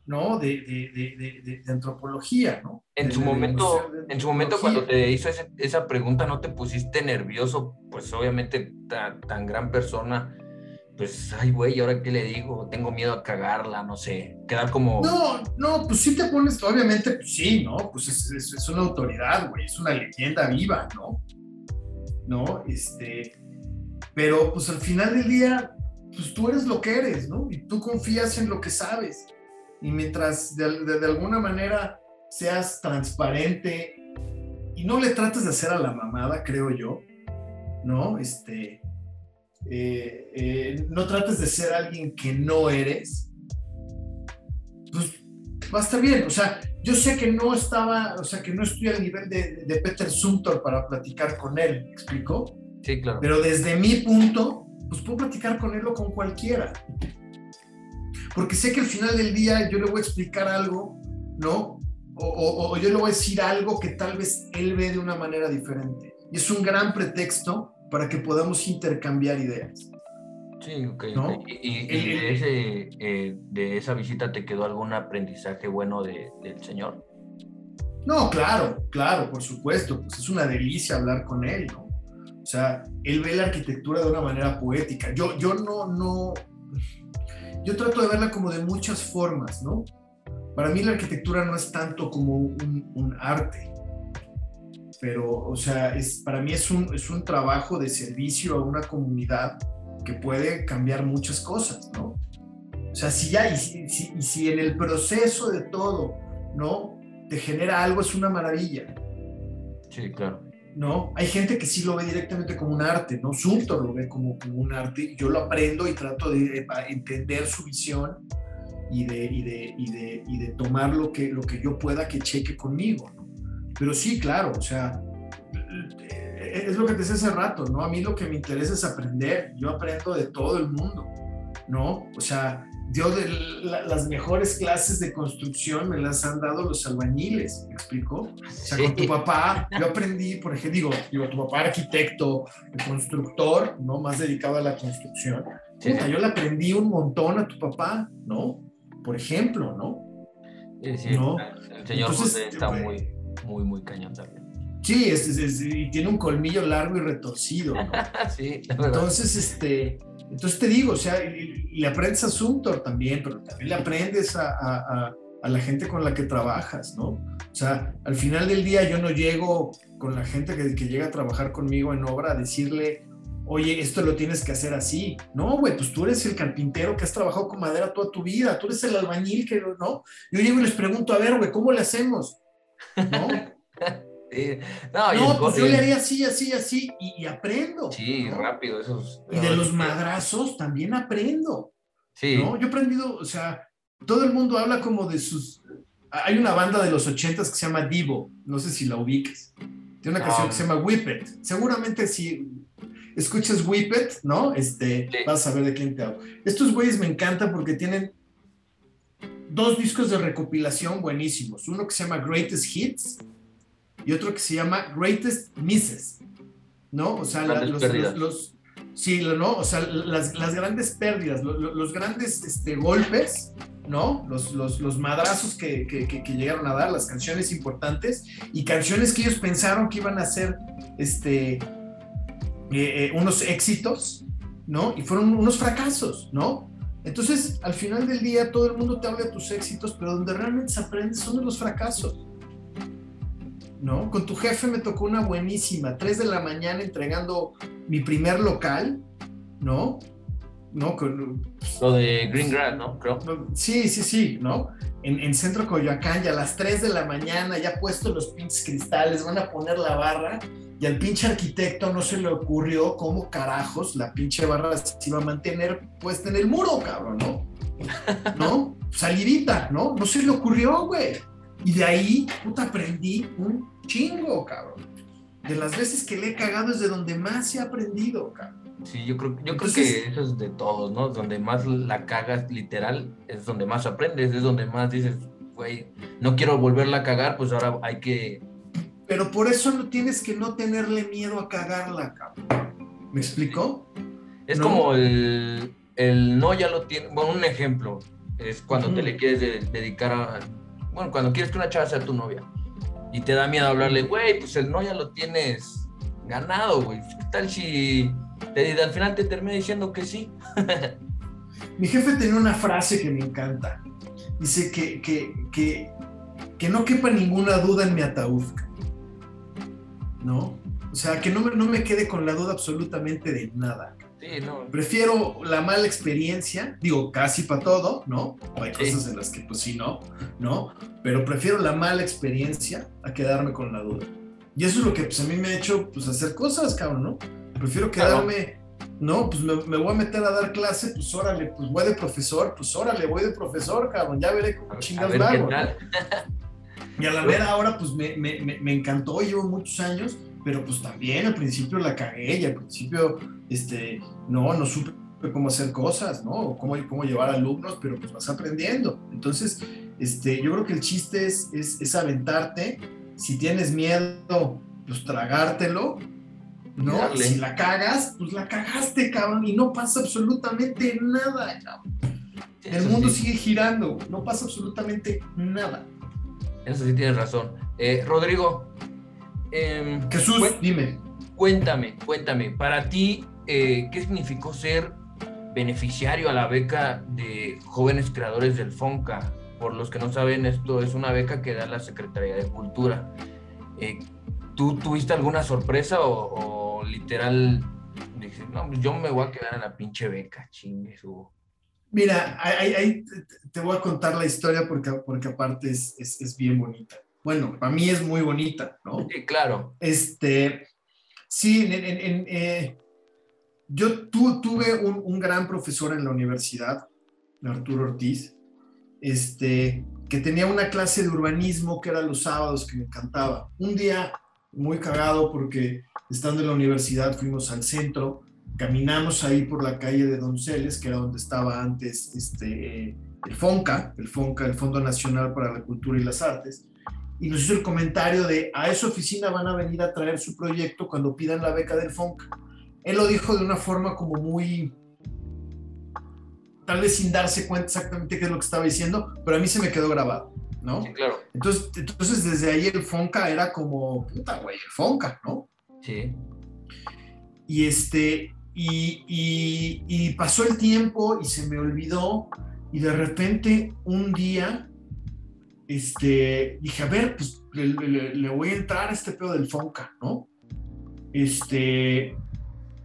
¿no? De, de, de, de antropología, ¿no? En su momento, en su momento cuando te hizo ese, esa pregunta, ¿no te pusiste nervioso? Pues obviamente tan, tan gran persona, pues, ay, güey, ¿ahora qué le digo? Tengo miedo a cagarla, no sé, quedar como... No, no, pues sí te pones, obviamente, pues sí, ¿no? Pues es, es, es una autoridad, güey, es una leyenda viva, ¿no? ¿No? Este, pero pues al final del día, pues tú eres lo que eres, ¿no? Y tú confías en lo que sabes. Y mientras de, de, de alguna manera seas transparente y no le trates de hacer a la mamada, creo yo, ¿no? Este, eh, eh, no trates de ser alguien que no eres, pues va a estar bien. O sea, yo sé que no estaba, o sea, que no estoy al nivel de, de Peter Sumter para platicar con él, ¿me explico? Sí, claro. Pero desde mi punto, pues puedo platicar con él o con cualquiera. Porque sé que al final del día yo le voy a explicar algo, ¿no? O, o, o, yo le voy a decir algo que tal vez él ve de una manera diferente. Y es un gran pretexto para que podamos intercambiar ideas. Sí, ok. ¿no? okay. ¿Y, y, y de, ese, eh, de, esa visita te quedó algún aprendizaje bueno de, del señor? No, claro, claro, por supuesto. Pues es una delicia hablar con él, ¿no? O sea, él ve la arquitectura de una manera poética. Yo, yo no, no, yo trato de verla como de muchas formas, ¿no? Para mí la arquitectura no es tanto como un, un arte, pero, o sea, es, para mí es un, es un trabajo de servicio a una comunidad que puede cambiar muchas cosas, ¿no? O sea, si ya, y si, si, y si en el proceso de todo, ¿no? Te genera algo, es una maravilla. Sí, claro. ¿No? Hay gente que sí lo ve directamente como un arte, ¿no? Sumter lo ve como, un arte, yo lo aprendo y trato de entender su visión y de, y de, y de, y de tomar lo que, lo que yo pueda que cheque conmigo. Pero sí, claro, o sea, es lo que te decía hace rato, ¿no? A mí lo que me interesa es aprender, yo aprendo de todo el mundo, ¿no? O sea, yo de la, las mejores clases de construcción me las han dado los albañiles, ¿me explico? O sea, con tu papá, yo aprendí, por ejemplo, digo, digo, tu papá arquitecto, constructor, ¿no? Más dedicado a la construcción. Sí. Puta, yo le aprendí un montón a tu papá, ¿no? Por ejemplo, ¿no? Sí, sí, ¿no? el señor Entonces, José está muy, muy, muy cañón también. Sí, es, es- es- y tiene un colmillo largo y retorcido. ¿no? sí. Entonces, este, entonces te digo, o sea, y, y le aprendes a Sumtor también, pero también le aprendes a, a- a- a la gente con la que trabajas, ¿no? O sea, al final del día yo no llego con la gente que, que llega a trabajar conmigo en obra a decirle, oye, esto lo tienes que hacer así. No, güey, pues tú eres el carpintero que has trabajado con madera toda tu vida, tú eres el albañil que, ¿no? Yo llego y les pregunto, a ver, güey, ¿cómo le hacemos? ¿No? Sí. No, pues yo le haría así, así, así, y, y aprendo. Sí, ¿no? rápido, esos. Y de los madrazos también aprendo. Sí, ¿no? Yo he aprendido, o sea, todo el mundo habla como de sus... Hay una banda de los ochentas que se llama Divo, no sé si la ubiques. Tiene una canción que se llama Whip It. Seguramente si escuchas Whip It, ¿no? Este, Sí. vas a saber de quién te hablo. Estos güeyes me encantan porque tienen dos discos de recopilación buenísimos. Uno que se llama Greatest Hits y otro que se llama Greatest Misses, ¿no? O sea, la- los, pérdidas. los- los- sí, lo- ¿no? O sea, las, las grandes pérdidas, lo- lo- los, grandes este, golpes, ¿no? Los, los, los madrazos que, que- que- que llegaron a dar, las canciones importantes y canciones que ellos pensaron que iban a ser este, eh, eh, unos éxitos, ¿no? Y fueron unos fracasos, ¿no? Entonces, al final del día, todo el mundo te habla de tus éxitos, pero donde realmente se aprende son de los fracasos. ¿No? Con tu jefe me tocó una buenísima, 3 de la mañana entregando mi primer local, ¿no? ¿No? Con, lo de Green Grass, ¿no? Creo. Sí, sí, sí, ¿no? En, en Centro Coyoacán, ya a las 3 de la mañana, ya puestos los pinches cristales, van a poner la barra, y al pinche arquitecto no se le ocurrió cómo carajos la pinche barra se iba a mantener puesta en el muro, cabrón, ¿no? ¿No? Salidita, ¿no? No se le ocurrió, güey. Y de ahí, puta, aprendí un chingo, cabrón. De las veces que le he cagado es de donde más he aprendido, cabrón. Sí, yo creo, yo Entonces- creo que eso es de todos, ¿no? Donde más la cagas literal es donde más aprendes, es donde más dices, güey, no quiero volverla a cagar, pues ahora hay que... Pero por eso no tienes que no tenerle miedo a cagarla, cabrón. ¿Me explicó? Es No. como el, el no ya lo tiene, bueno, un ejemplo, es cuando te le quieres de- dedicar a, bueno, cuando quieres que una chava sea tu novia y te da miedo hablarle, güey, pues el no ya lo tienes ganado, güey, ¿qué tal si te, al final te termina diciendo que sí? Mi jefe tenía una frase que me encanta. Dice que, que, que, que no quepa ninguna duda en mi ataúd. ¿No? O sea, que no me, no me quede con la duda absolutamente de nada. Sí, no, Prefiero la mala experiencia, digo, casi para todo, ¿no? Hay Sí. cosas en las que pues sí, no, ¿no? Pero prefiero la mala experiencia a quedarme con la duda. Y eso es lo que pues a mí me ha hecho pues hacer cosas, cabrón, ¿no? Prefiero Claro. quedarme, no, pues me, me voy a meter a dar clase, pues órale, pues voy de profesor, pues órale, voy de profesor, cabrón, ya veré cómo chingas vago, ¿no? Y a la mera hora, pues me, me, me encantó, llevo muchos años, pero pues también al principio la cagué y al principio, este, no, no supe cómo hacer cosas, ¿no? O cómo, cómo llevar alumnos, pero pues vas aprendiendo. Entonces, este, yo creo que el chiste es, es, es aventarte. Si tienes miedo, pues tragártelo, ¿no? Darle. Si la cagas, pues la cagaste, cabrón, y no pasa absolutamente nada, cabrón. Sí, El mundo sí. sigue girando, no pasa absolutamente nada. Eso sí tienes razón. Eh, Rodrigo, em, Jesús, dime. cuéntame, cuéntame, para ti, eh, ¿qué significó ser beneficiario a la beca de jóvenes creadores del FONCA? Por los que no saben, esto es una beca que da la Secretaría de Cultura. Eh, ¿Tú tuviste alguna sorpresa o, o literal dices, no, pues yo me voy a quedar en la pinche beca, chingue su... Mira, ahí, ahí te- te voy a contar la historia porque, porque aparte es, es, es bien bonita. Bueno, para mí es muy bonita, ¿no? Sí, claro. Este, sí, en, en- en, eh, yo tu- tuve un, un gran profesor en la universidad, Arturo Ortiz, este, que tenía una clase de urbanismo que era los sábados que me encantaba. Un día muy cagado porque estando en la universidad fuimos al centro, caminamos ahí por la calle de Donceles, que era donde estaba antes este, el FONCA, el FONCA, el Fondo Nacional para la Cultura y las Artes, y nos hizo el comentario de a esa oficina van a venir a traer su proyecto cuando pidan la beca del FONCA. Él lo dijo de una forma como muy, tal vez sin darse cuenta exactamente qué es lo que estaba diciendo, pero a mí se me quedó grabado. ¿no? Sí, claro. Entonces, entonces desde ahí el Fonca era como, puta, güey, el Fonca, ¿no? Sí. Y este, y, y- y pasó el tiempo y se me olvidó y de repente un día, este, dije, a ver, pues le, le- le voy a entrar a este pedo del Fonca, ¿no? Este,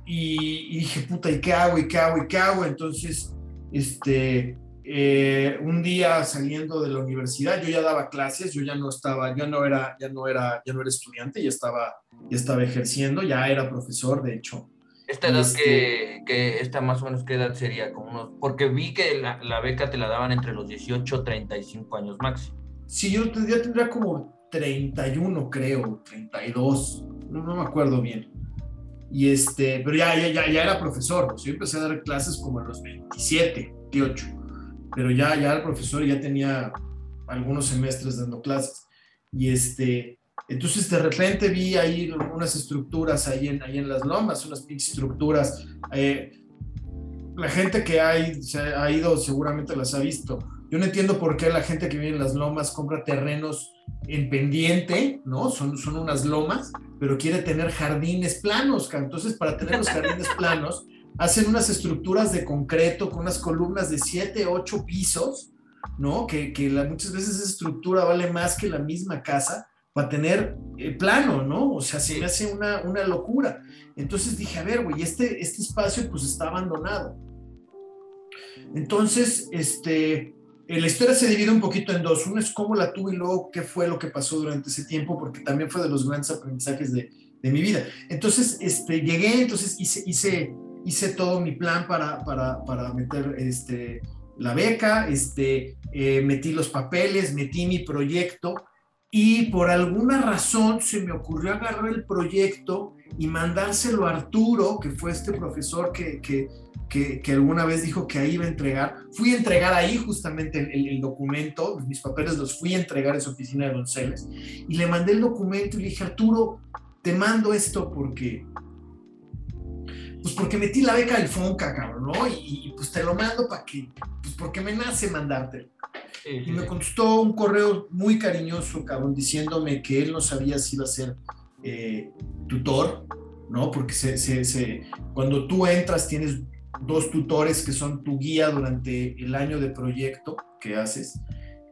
y, y dije, puta, ¿y qué hago? ¿Y qué hago? ¿Y qué hago? Entonces, este, eh, un día saliendo de la universidad, yo ya daba clases, yo ya no estaba, ya no era, ya no era, ya no era estudiante, ya estaba, ya estaba ejerciendo, ya era profesor, de hecho. Esta edad Este- que, que esta más o menos qué edad sería, como unos, porque vi que la, la beca te la daban entre los 18 y 35 años máximo. Sí, yo te- ya tendría como 31, creo, 32, no, no me acuerdo bien. Y este, pero ya, ya, ya, ya era profesor, pues yo empecé a dar clases como a los 27, 28, pero ya, ya era profesor y ya tenía algunos semestres dando clases. Y este, entonces de repente vi ahí unas estructuras ahí en, ahí en las lomas, unas estructuras. eh, la gente que hay, se ha ido seguramente las ha visto. Yo no entiendo por qué la gente que vive en las lomas compra terrenos en pendiente, ¿no? Son, son unas lomas, pero quiere tener jardines planos. Entonces, para tener los jardines planos, hacen unas estructuras de concreto con unas columnas de 7, 8 pisos, ¿no? Que, que la- muchas veces esa estructura vale más que la misma casa para tener eh, plano, ¿no? O sea, se me hace una, una locura. Entonces dije, a ver, güey, este, este espacio pues está abandonado. Entonces, este, la historia se divide un poquito en dos. Uno es cómo la tuve y luego qué fue lo que pasó durante ese tiempo, porque también fue de los grandes aprendizajes de, de mi vida. Entonces, este, llegué, entonces hice, hice, hice todo mi plan para, para, para meter este, la beca, este, eh, metí los papeles, metí mi proyecto y por alguna razón se me ocurrió agarrar el proyecto y mandárselo a Arturo, que fue este profesor que, que, que, alguna vez dijo que ahí iba a entregar. Fui a entregar ahí justamente el documento, mis papeles los fui a entregar en su oficina de Donceles y le mandé el documento y le dije, Arturo, te mando esto porque, pues porque metí la beca del Fonca, cabrón, ¿no? Y, y, pues te lo mando para que, pues porque me nace mandártelo. Y me contestó un correo muy cariñoso, cabrón, diciéndome que él no sabía si iba a ser eh, tutor, ¿no? Porque se, se- se- cuando tú entras tienes dos tutores que son tu guía durante el año de proyecto que haces.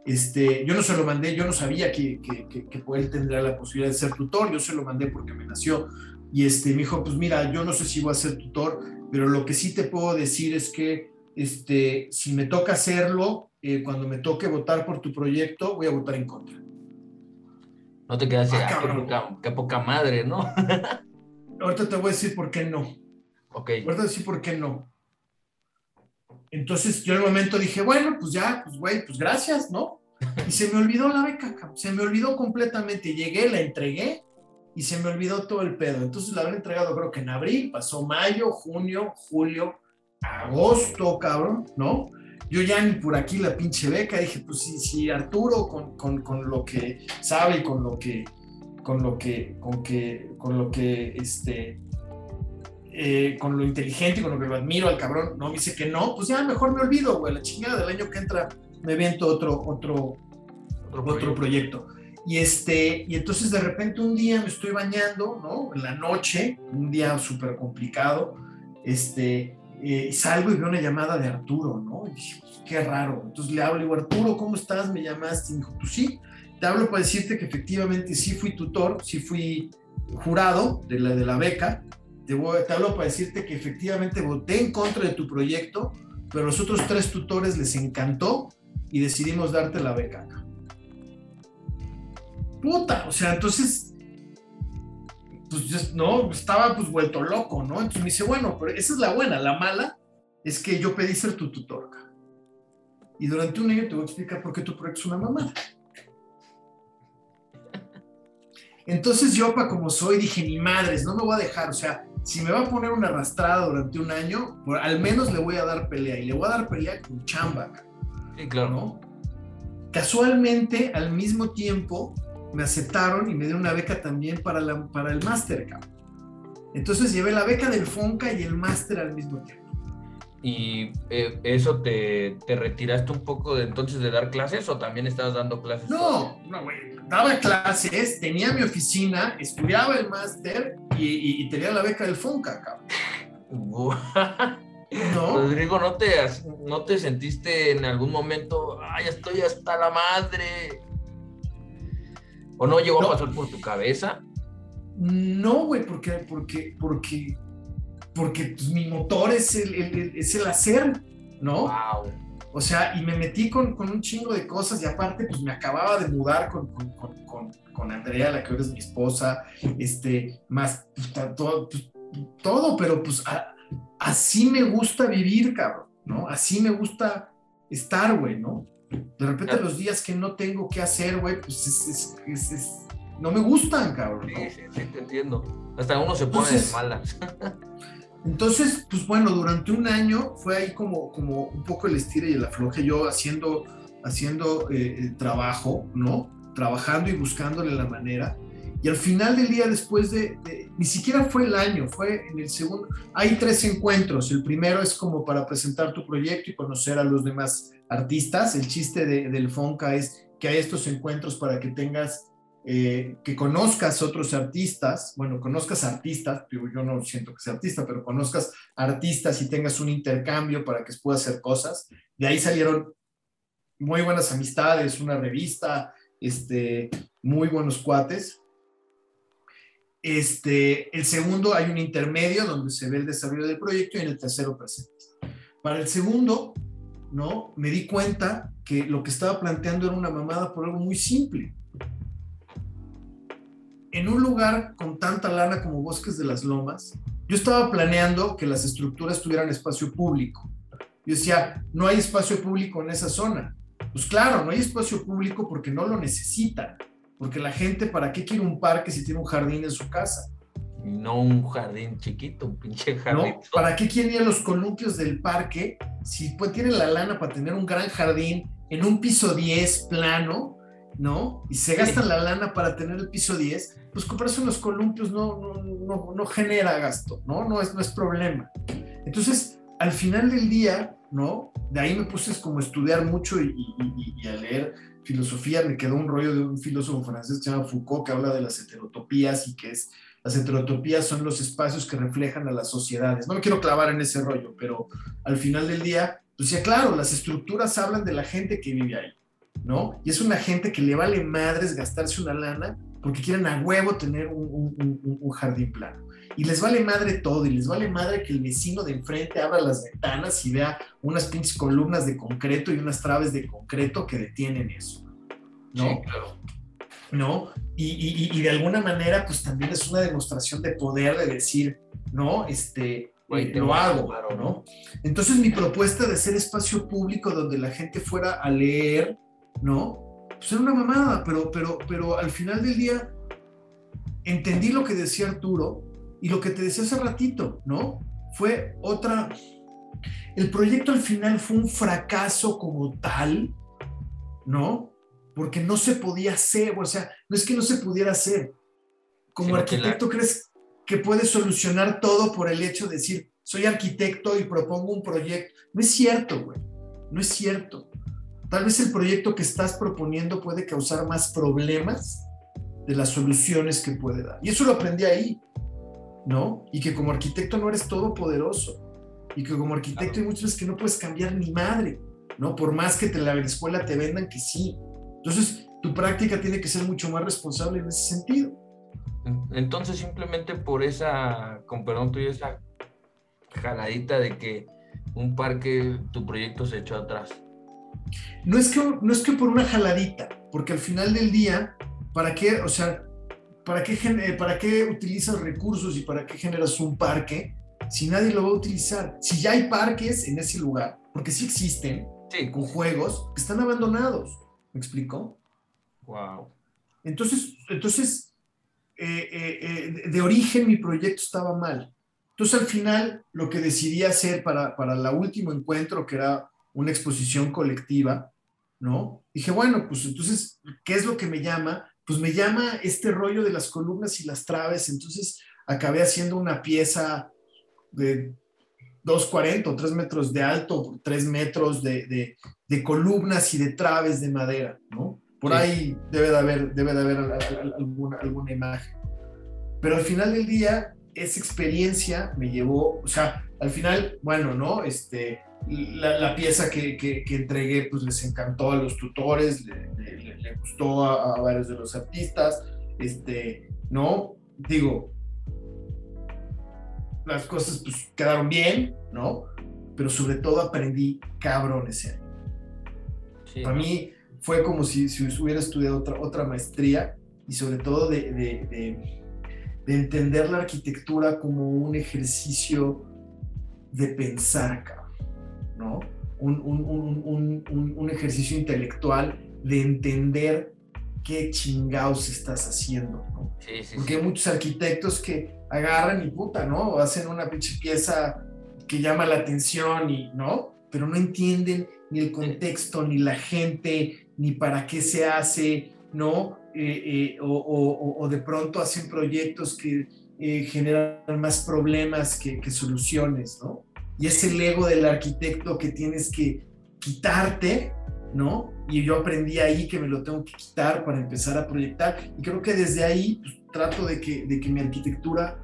Este, yo no se lo mandé, yo no sabía que, que, que, que él tendría la posibilidad de ser tutor, yo se lo mandé porque me nació. Y este, me dijo, pues mira, yo no sé si voy a ser tutor, pero lo que sí te puedo decir es que este, si me toca hacerlo, eh, cuando me toque votar por tu proyecto, voy a votar en contra. No te quedas Ah, "Ah, qué, poca, qué poca madre, ¿no? Ahorita te voy a decir por qué no. ok. Ahorita te voy a decir por qué no. Entonces yo en el momento dije, bueno, pues ya, pues güey, pues gracias, ¿no? Y se me olvidó la beca, se me olvidó completamente. Llegué, la entregué y se me olvidó todo el pedo. Entonces la habré entregado creo que en abril, pasó mayo, junio, julio, agosto, cabrón, ¿no? Yo ya ni por aquí la pinche beca, dije, pues si, si Arturo con, con, con lo que sabe y con lo que, con lo que, con que, con lo que, este, eh, con lo inteligente y con lo que lo admiro al cabrón, no me dice que no, pues ya mejor me olvido, güey, la chingada del año que entra me viento otro, otro, Otro otro proyecto. Y, este, y entonces de repente un día me estoy bañando, ¿no? En la noche, un día súper complicado, este, eh, salgo y veo una llamada de Arturo, ¿no? Y dije, pues, qué raro. Entonces le hablo y digo, Arturo, ¿cómo estás? Me llamaste. Y me dijo, pues sí, te hablo para decirte que efectivamente sí fui tutor, sí fui jurado de la, de la beca. Te, voy- te hablo para decirte que efectivamente voté en contra de tu proyecto, pero a los otros tres tutores les encantó y decidimos darte la beca. Puta, o sea, entonces, pues yo, no, estaba pues vuelto loco, ¿no? Entonces me dice, bueno, pero esa es la buena, la mala es que yo pedí ser tu tutor. Y durante un año te voy a explicar por qué tu proyecto es una mamada. Entonces yo, para como soy, dije, ni madres, no me voy a dejar, o sea, si me va a poner una arrastrada durante un año, por- al menos le voy a dar pelea, y le voy a dar pelea con chamba. Sí, claro. ¿no? Casualmente, al mismo tiempo, me aceptaron y me dieron una beca también para, la, para el máster. Entonces llevé la beca del FONCA y el máster al mismo tiempo. ¿Y eh, eso te, te, retiraste un poco de entonces de dar clases o también estabas dando clases? No, no, güey. Daba clases, tenía mi oficina, estudiaba el máster y, y, tenía la beca del FONCA, cabrón. ¿No? Rodrigo, ¿no te, ¿no te sentiste en algún momento, ay, estoy hasta la madre? ¿O no llegó a pasar por tu cabeza? No, güey, porque, porque, porque porque pues, mi motor es el, es el hacer, ¿no? Wow. O sea, y me metí con, con, un chingo de cosas y aparte, pues me acababa de mudar con, con, con Andrea, la que ahora es mi esposa, este, más pues, todo, pues, todo, pero pues así me gusta vivir, cabrón, ¿no? Así me gusta estar, güey, ¿no? De repente los días que no tengo que hacer, güey, pues es, es, es, no me gustan, cabrón. Sí, sí, sí, te entiendo. Hasta uno se pone Entonces, de malas. Entonces, pues bueno, durante un año fue ahí como, como un poco el estira y el afloje, yo haciendo, haciendo eh, trabajo, ¿no? Trabajando y buscándole la manera. Y al final del día, después de, ni siquiera fue el año, fue en el segundo, hay tres encuentros. El primero es como para presentar tu proyecto y conocer a los demás artistas. El chiste de, del FONCA es que hay estos encuentros para que tengas eh, que conozcas otros artistas, bueno, conozcas artistas, yo no siento que sea artista, pero conozcas artistas y tengas un intercambio para que puedas hacer cosas. De ahí salieron muy buenas amistades, una revista, este, muy buenos cuates. Este, el segundo hay un intermedio donde se ve el desarrollo del proyecto y en el tercero presente. Para el segundo, ¿no? Me di cuenta que lo que estaba planteando era una mamada por algo muy simple en un lugar con tanta lana como Bosques de las Lomas, yo estaba planeando que las estructuras tuvieran espacio público. Yo decía, no hay espacio público en esa zona. Pues claro, no hay espacio público porque no lo necesitan. Porque la gente, ¿para qué quiere un parque si tiene un jardín en su casa? No un jardín chiquito, un pinche jardín. ¿No? ¿Para qué quieren ir a los columpios del parque si pues, tienen la lana para tener un gran jardín en un piso 10 plano, ¿no? Y se gastan la lana para tener el piso 10 pues comprarse unos columpios no, no, no, genera gasto, ¿no? No es, no es problema. Entonces, al final del día, ¿no? De ahí me puse como a estudiar mucho y, y, a leer filosofía. Me quedó un rollo de un filósofo francés que se llama Foucault, que habla de las heterotopías y que es, las heterotopías son los espacios que reflejan a las sociedades. No me quiero clavar en ese rollo, pero al final del día, pues ya claro, las estructuras hablan de la gente que vive ahí, ¿no? Y es una gente que le vale madres gastarse una lana porque quieren a huevo tener un, jardín plano. Y les vale madre todo, y les vale madre que el vecino de enfrente abra las ventanas y vea unas pinches columnas de concreto y unas traves de concreto que detienen eso. ¿No? Sí, claro. ¿No? Y, de alguna manera, pues también es una demostración de poder de decir, ¿no? Este, eh, lo hago, ¿no? Entonces mi propuesta de ser espacio público donde la gente fuera a leer, ¿no? pues era una mamada, pero, pero, pero al final del día entendí lo que decía Arturo y lo que te decía hace ratito, ¿no? Fue otra... El proyecto al final fue un fracaso como tal, ¿no? Porque no se podía hacer, o sea, no es que no se pudiera hacer. Como arquitecto crees que puedes solucionar todo por el hecho de decir, soy arquitecto y propongo un proyecto. No es cierto, güey. No es cierto. Tal vez el proyecto que estás proponiendo puede causar más problemas de las soluciones que puede dar. Y eso lo aprendí ahí, ¿no? Y que como arquitecto no eres todopoderoso. Y que como arquitecto hay muchas veces que no puedes cambiar ni madre, ¿no? Por más que te la escuela te vendan que sí. Entonces, tu práctica tiene que ser mucho más responsable en ese sentido. Entonces, simplemente por esa, con perdón tuyo, esa jaladita de que un parque, tu proyecto se echó atrás. No es, que, no es que por una jaladita, porque al final del día, ¿para qué, o sea, para qué, para qué utilizas recursos y para qué generas un parque si nadie lo va a utilizar? Si ya hay parques en ese lugar, porque sí existen, con juegos que están abandonados. ¿Me explico? Wow. Entonces, entonces eh, eh, eh, de origen mi proyecto estaba mal. Entonces al final lo que decidí hacer para, para el último encuentro, que era una exposición colectiva, ¿no? Dije, bueno, pues entonces, ¿qué es lo que me llama? Pues me llama este rollo de las columnas y las traves, entonces acabé haciendo una pieza de 2,40 o 3 metros de alto por 3 metros de, de, de, columnas y de traves de madera, ¿no? Por sí. ahí debe de haber, debe de haber alguna, alguna imagen. Pero al final del día, esa experiencia me llevó, o sea, al final, bueno, ¿no? Este, la, la pieza que, que, que, entregué, pues les encantó a los tutores, le, le, le gustó a, a, varios de los artistas, este, ¿no? Digo, las cosas pues quedaron bien, ¿no? Pero sobre todo aprendí cabrón ese año. Sí. Para mí fue como si, si, hubiera estudiado otra, otra maestría y sobre todo de, de, de, de entender la arquitectura como un ejercicio de pensar, cabrón, ¿no? Un, un, un, un, ejercicio intelectual de entender qué chingados estás haciendo, ¿no? Sí, sí, Porque hay muchos arquitectos que agarran y puta, ¿no? Hacen una pinche pieza que llama la atención y, ¿no? Pero no entienden ni el contexto, ni la gente, ni para qué se hace, ¿no? Eh, eh, o, o, o, de pronto hacen proyectos que eh, generan más problemas que, que, soluciones, ¿no? Y es el ego del arquitecto que tienes que quitarte, ¿no? Y yo aprendí ahí que me lo tengo que quitar para empezar a proyectar. Y creo que desde ahí pues, trato de que, de que mi arquitectura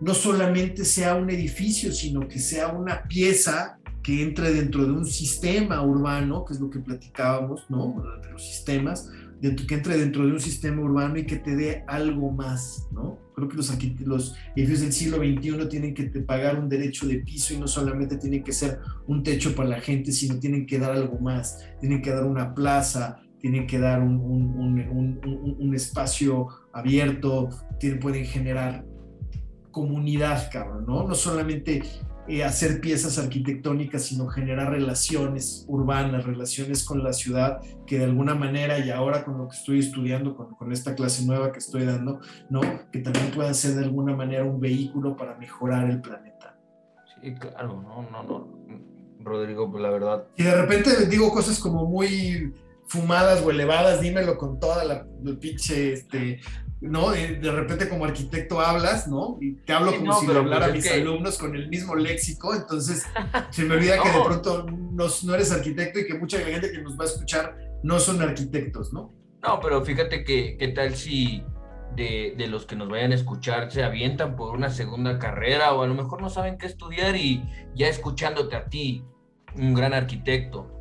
no solamente sea un edificio, sino que sea una pieza que entre dentro de un sistema urbano, que es lo que platicábamos, ¿no? De los sistemas, dentro, que entre dentro de un sistema urbano y que te dé algo más, ¿no? Creo que los, los edificios del siglo XXI tienen que pagar un derecho de piso y no solamente tienen que ser un techo para la gente, sino tienen que dar algo más, tienen que dar una plaza, tienen que dar un, un, un, un espacio abierto, tienen, pueden generar comunidad, cabrón, ¿no? No solamente eh, hacer piezas arquitectónicas, sino generar relaciones urbanas, relaciones con la ciudad, que de alguna manera, y ahora con lo que estoy estudiando, con, con, esta clase nueva que estoy dando, ¿no? Que también puedan ser de alguna manera un vehículo para mejorar el planeta. Sí, claro, no, no, no. Rodrigo, pues la verdad. Y de repente digo cosas como muy fumadas o elevadas, dímelo con toda la, el pinche este, ¿no? De, repente como arquitecto hablas, ¿no? Y te hablo sí, como no, si le hablara pues a mis que... alumnos con el mismo léxico, entonces se me olvida no. que de pronto no, no, eres arquitecto y que mucha gente que nos va a escuchar no son arquitectos, ¿no? No, pero fíjate que qué tal si de, de, los que nos vayan a escuchar se avientan por una segunda carrera o a lo mejor no saben qué estudiar y ya escuchándote a ti, un gran arquitecto,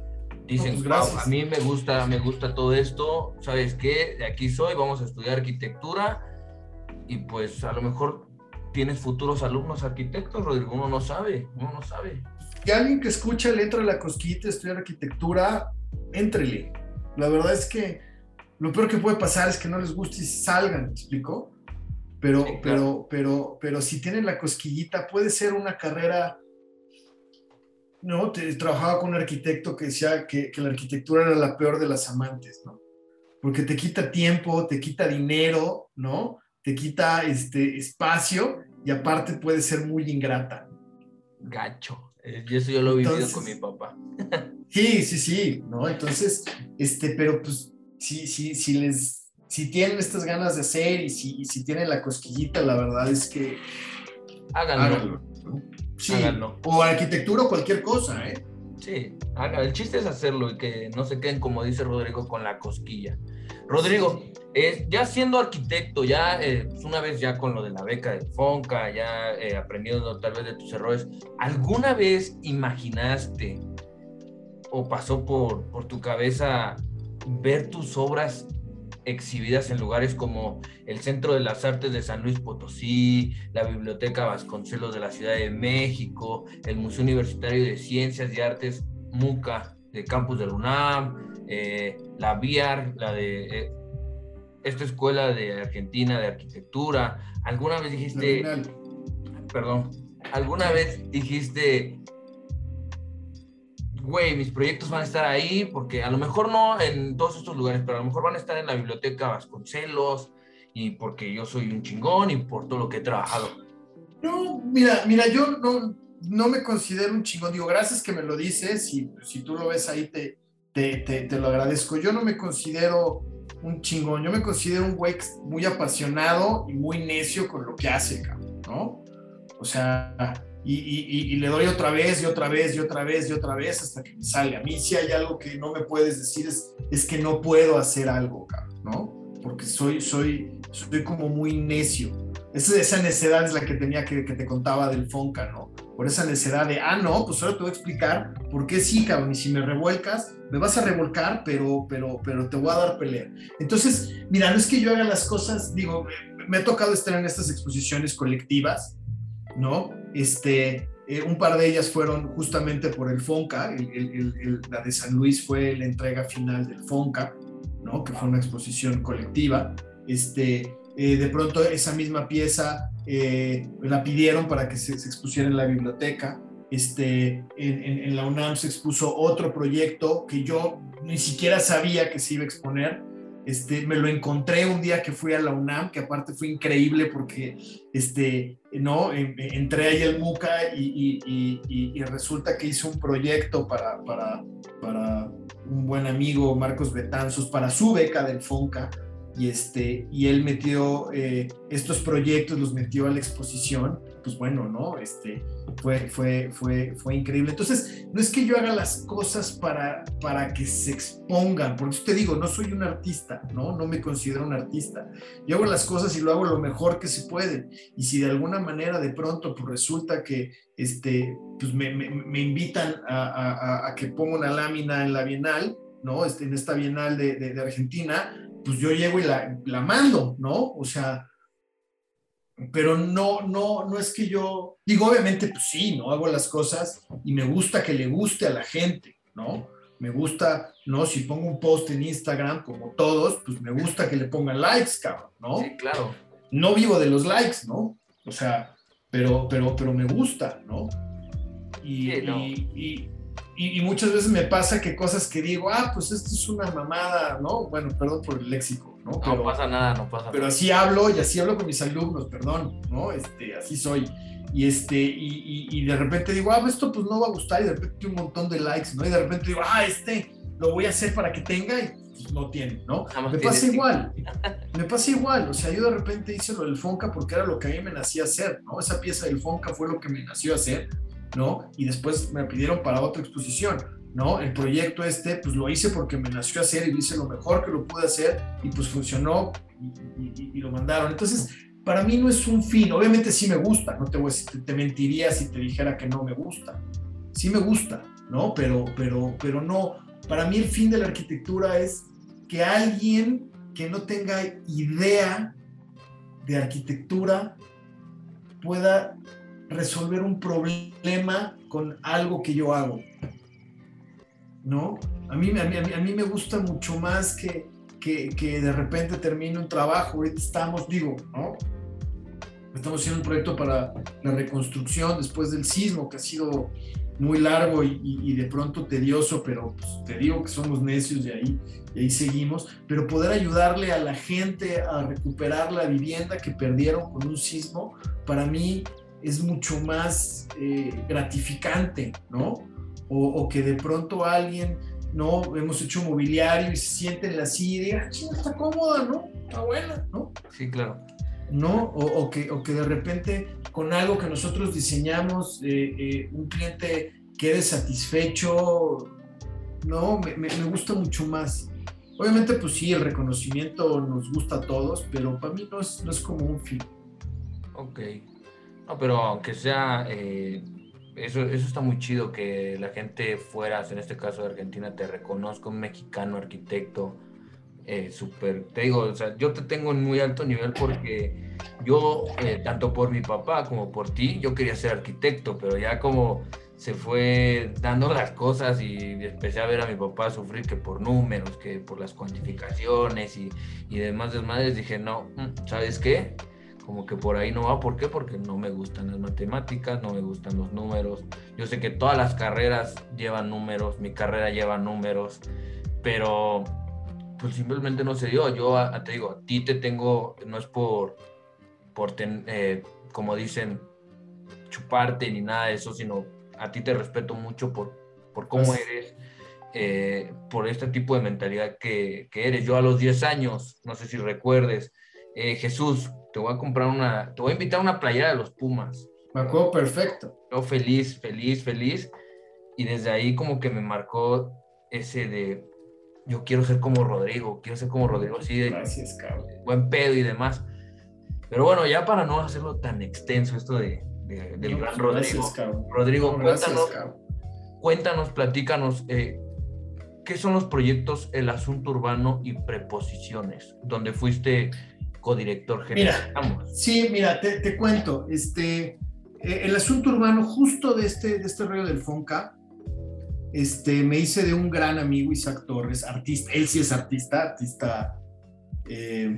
dicen, pues wow, a mí me gusta, me gusta todo esto, ¿sabes qué? De aquí soy, vamos a estudiar arquitectura y pues a lo mejor tienes futuros alumnos arquitectos, Rodrigo, uno no sabe, uno no sabe. Y alguien que escucha le entra la cosquillita, estudiar arquitectura, entrele. La verdad es que lo peor que puede pasar es que no les guste y salgan, ¿me explico? Pero, sí, claro. pero, pero, pero si tienen la cosquillita, puede ser una carrera ¿no? Te, trabajaba con un arquitecto que decía que, que, la arquitectura era la peor de las amantes, ¿no? Porque te quita tiempo, te quita dinero, ¿no? Te quita este espacio y aparte puede ser muy ingrata. Gacho. Y eso yo lo he vivido con mi papá. sí, sí, sí, ¿no? Entonces, este, pero pues, sí, sí, sí les, si tienen estas ganas de hacer y si, y si tienen la cosquillita, la verdad es que háganlo. háganlo. Sí, háganlo. o arquitectura o cualquier cosa, ¿eh? Sí, haga. el chiste es hacerlo y que no se queden, como dice Rodrigo, con la cosquilla. Rodrigo, eh, ya siendo arquitecto, ya eh, pues una vez ya con lo de la beca del FONCA, ya eh, aprendiendo tal vez de tus errores, ¿alguna vez imaginaste o pasó por, por tu cabeza ver tus obras exhibidas en lugares como el Centro de las Artes de San Luis Potosí, la Biblioteca Vasconcelos de la Ciudad de México, el Museo Universitario de Ciencias y Artes MUCA de Campus de UNAM, eh, la VIAR, la de eh, esta escuela de Argentina de arquitectura. ¿Alguna vez dijiste, perdón, alguna vez dijiste, güey, mis proyectos van a estar ahí, porque a lo mejor no en todos estos lugares, pero a lo mejor van a estar en la biblioteca Vasconcelos, y porque yo soy un chingón y por todo lo que he trabajado. No, mira, mira, yo no, no me considero un chingón, digo, gracias que me lo dices, y si tú lo ves ahí te, te, te, te lo agradezco. Yo no me considero un chingón, yo me considero un güey muy apasionado y muy necio con lo que hace, cabrón, ¿no? O sea, y, y, y, le doy otra vez y otra vez y otra vez y otra vez hasta que me salga. A mí si hay algo que no me puedes decir es, es que no puedo hacer algo, ¿no? Porque soy, soy, soy como muy necio. Esa, esa necedad es la que tenía que, que te contaba del Fonca, ¿no? Por esa necedad de, ah, no, pues ahora te voy a explicar por qué sí, cabrón, y si me revuelcas, me vas a revolcar, pero, pero, pero te voy a dar pelea. Entonces, mira, no es que yo haga las cosas, digo, me ha tocado estar en estas exposiciones colectivas, ¿no? Este, eh, un par de ellas fueron justamente por el FONCA, el, la de San Luis fue la entrega final del FONCA, ¿no? Que fue una exposición colectiva. Este, eh, de pronto esa misma pieza eh, la pidieron para que se, expusiera en la biblioteca. Este, en, la UNAM se expuso otro proyecto que yo ni siquiera sabía que se iba a exponer, este, me lo encontré un día que fui a la UNAM, que aparte fue increíble porque este, ¿no? entré ahí al MUCA y, y, resulta que hice un proyecto para, para, para un buen amigo, Marcos Betanzos, para su beca del FONCA. Y, este, y él metió eh, estos proyectos, los metió a la exposición, pues bueno, ¿no? Este, fue, fue, fue, fue increíble. Entonces, no es que yo haga las cosas para, para que se expongan, porque te digo, no soy un artista, ¿no? No me considero un artista. Yo hago las cosas y lo hago lo mejor que se puede. Y si de alguna manera de pronto pues resulta que este, pues me, me, invitan a, a, a, que ponga una lámina en la Bienal, ¿no? Este, en esta Bienal de, de, de Argentina, pues yo llego y la, la mando, ¿no? O sea, pero no, no, no es que yo, digo, obviamente, pues sí, ¿no? Hago las cosas y me gusta que le guste a la gente, ¿no? Me gusta, ¿no? Si pongo un post en Instagram, como todos, pues me gusta que le pongan likes, cabrón, ¿no? Sí, claro. No vivo de los likes, ¿no? O sea, pero, pero, pero me gusta, ¿no? Y, Sí, no. y, y, y, y muchas veces me pasa que cosas que digo, ah, pues esto es una mamada, ¿no? Bueno, perdón por el léxico, ¿no? No pasa nada, no pasa pero nada. así hablo y así hablo con mis alumnos, perdón, ¿no? Este, así soy. Y, este, y, y, y de repente digo, ah, esto pues no va a gustar, y de repente un montón de likes, ¿no? Y de repente digo, ah, este lo voy a hacer para que tenga, y pues no tiene, ¿no? Jamás Me pasa tiempo. igual, me pasa igual, o sea, yo de repente hice lo del Fonca porque era lo que a mí me nacía hacer, ¿no? Esa pieza del Fonca fue lo que me nació hacer, ¿no? Y después me pidieron para otra exposición. ¿No? El proyecto este, pues lo hice porque me nació hacer y hice lo mejor que lo pude hacer y pues funcionó y, lo mandaron. Entonces, para mí no es un fin, obviamente sí me gusta, no te, voy a decir, te mentiría si te dijera que no me gusta. Sí me gusta, ¿no? Pero, pero, pero no, para mí el fin de la arquitectura es que alguien que no tenga idea de arquitectura pueda resolver un problema con algo que yo hago. ¿No? A mí, a mí, a mí me gusta mucho más que, que, que, de repente termine un trabajo. Ahorita estamos, digo, ¿no? Estamos haciendo un proyecto para la reconstrucción después del sismo, que ha sido muy largo y, y, de pronto tedioso, pero pues, te digo que somos necios de ahí, y ahí seguimos. Pero poder ayudarle a la gente a recuperar la vivienda que perdieron con un sismo, para mí es mucho más eh, gratificante, ¿no? O, o, que de pronto alguien, ¿no? Hemos hecho mobiliario y se siente en la silla y diga, ah, chinga, está cómoda, ¿no? Está buena, ¿no? Sí, claro. ¿No? O, o, que, o que de repente con algo que nosotros diseñamos, eh, eh, un cliente quede satisfecho, ¿no? Me, me, me, gusta mucho más. Obviamente, pues sí, el reconocimiento nos gusta a todos, pero para mí no es, no es como un fin. Ok. No, pero aunque sea... Eh eso, eso está muy chido que la gente fuera, en este caso de Argentina, te reconozca un mexicano arquitecto eh, súper, te digo, o sea, yo te tengo en muy alto nivel porque yo, eh, tanto por mi papá como por ti, yo quería ser arquitecto, pero ya como se fue dando las cosas y empecé a ver a mi papá sufrir que por números, que por las cuantificaciones y, y demás desmadres, dije, no, mm, ¿sabes qué? Como que por ahí no va. ¿Por qué? Porque no me gustan las matemáticas, no me gustan los números. Yo sé que todas las carreras llevan números, mi carrera lleva números, pero pues simplemente no se dio. Yo a, a, te digo, a ti te tengo, no es por, por ten, eh, como dicen, chuparte ni nada de eso, sino a ti te respeto mucho por, por cómo pues... eres. Eh, por este tipo de mentalidad que, que, eres. Yo a los 10 años, no sé si recuerdes, eh, Jesús, te voy a comprar una, te voy a invitar a una playera de los Pumas. Me acuerdo perfecto. Yo feliz, feliz, feliz. Y desde ahí como que me marcó ese de, yo quiero ser como Rodrigo, quiero ser como Rodrigo, así de Gracias, cabrón. buen pedo y demás. Pero bueno, ya para no hacerlo tan extenso esto de, de- del gran Rodrigo. Gracias, cabrón. Rodrigo, No, cuéntanos, cuéntanos, platícanos, eh, ¿qué son los proyectos El Asunto Urbano y Preposiciones, donde fuiste codirector general? Sí, mira, te, te cuento, este, eh, el asunto urbano justo de este, de este rollo del Fonca, este, me hice de un gran amigo, Isaac Torres, artista, él sí es artista, artista, eh,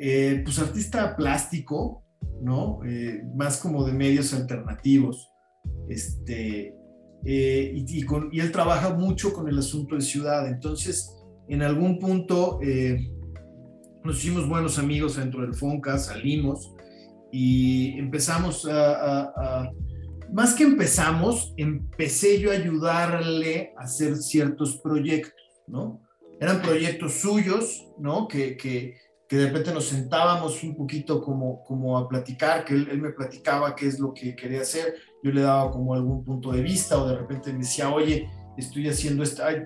eh, pues artista plástico, ¿no? Más como de medios alternativos, este, y, y con- y él trabaja mucho con el asunto de ciudad, entonces, en algún punto... eh, nos hicimos buenos amigos dentro del Fonca, salimos y empezamos a, a- a- más que empezamos, empecé yo a ayudarle a hacer ciertos proyectos, ¿no? Eran proyectos suyos, ¿no? Que, que, que de repente nos sentábamos un poquito como, como a platicar, que él, él me platicaba qué es lo que quería hacer, yo le daba como algún punto de vista o de repente me decía, oye, estoy haciendo esto, Ay,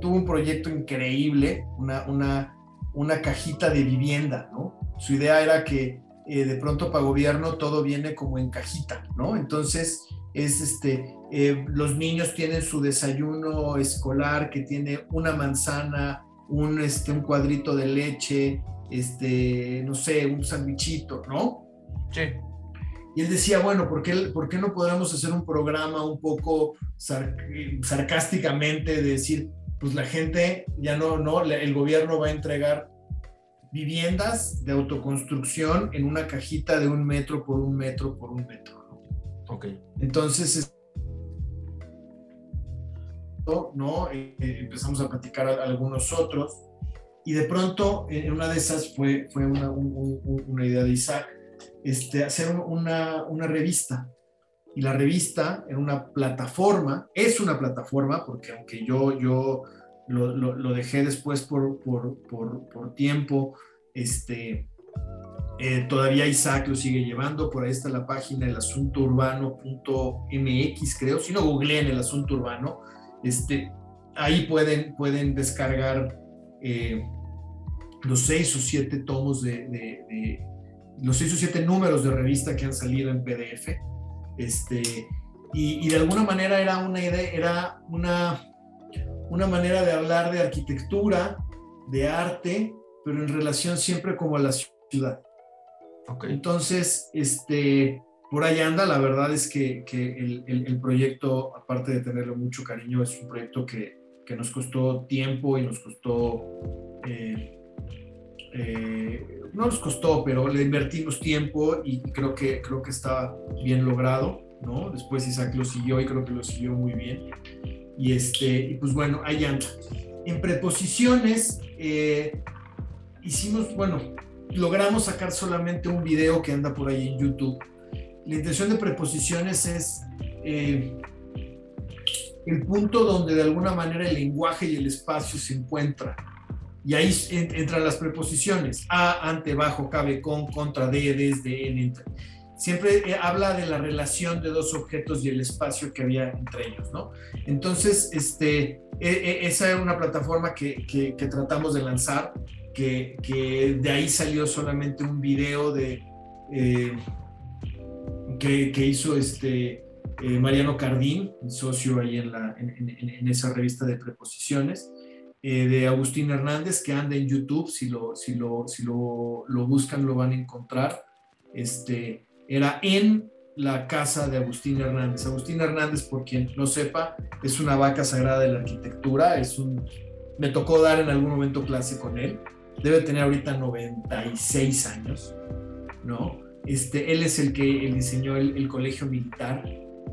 tuvo un proyecto increíble, una, una, una cajita de vivienda, ¿no? Su idea era que eh, de pronto para gobierno todo viene como en cajita, ¿no? Entonces es este, eh, los niños tienen su desayuno escolar que tiene una manzana, un, este, un cuadrito de leche, este, no sé, un sandwichito, ¿no? Sí, Y él decía, bueno, ¿por qué, por qué no podemos hacer un programa un poco sar- sarcásticamente de decir, pues la gente ya no, no, el gobierno va a entregar viviendas de autoconstrucción en una cajita de un metro por un metro por un metro. ¿no? ok. Entonces, es- ¿no? Eh, eh, empezamos a platicar a, algunos otros y de pronto en una de esas fue, fue una, un- un- una idea de Isaac, este, hacer una, una revista. Y la revista era una plataforma, es una plataforma, porque aunque yo, yo lo, lo- dejé después por, por, por, por tiempo, este, eh, todavía Isaac lo sigue llevando, por ahí está la página el asunto urbano.mx, creo, si no googleen el asunto urbano, este, ahí pueden, pueden descargar eh, los seis o siete tomos de- los seis o siete números de revista que han salido en PDF, este, y, y de alguna manera era una idea, era una, una manera de hablar de arquitectura, de arte, pero en relación siempre como a la ciudad. Ok. Entonces, este, por ahí anda, la verdad es que, que el, el- el proyecto, aparte de tenerle mucho cariño, es un proyecto que, que nos costó tiempo y nos costó, eh, eh, no nos costó, pero le invertimos tiempo y creo que, creo que está bien logrado, ¿no? Después Isaac lo siguió y creo que lo siguió muy bien. Y, este, y pues bueno, ahí anda. En preposiciones, eh, hicimos, bueno, logramos sacar solamente un video que anda por ahí en YouTube. La intención de preposiciones es eh, el punto donde de alguna manera el lenguaje y el espacio se encuentran. Y ahí en- entran las preposiciones. A, ante, bajo, cabe, con, contra, de, desde, en, entre. Siempre eh, habla de la relación de dos objetos y el espacio que había entre ellos, ¿no? Entonces, este, e- e- esa era una plataforma que, que- que tratamos de lanzar que, que de ahí salió solamente un video de eh, que, hizo este eh, Mariano Cardín, socio ahí en, la, en, en- en esa revista de preposiciones, eh, de Agustín Hernández, que anda en YouTube, si lo, si lo, si lo, lo buscan lo van a encontrar. Este, era en la casa de Agustín Hernández. Agustín Hernández, por quien no sepa, es una vaca sagrada de la arquitectura, es un, me tocó dar en algún momento clase con él, debe tener ahorita 96 años, ¿no? Este, él es el que él diseñó el, el colegio militar,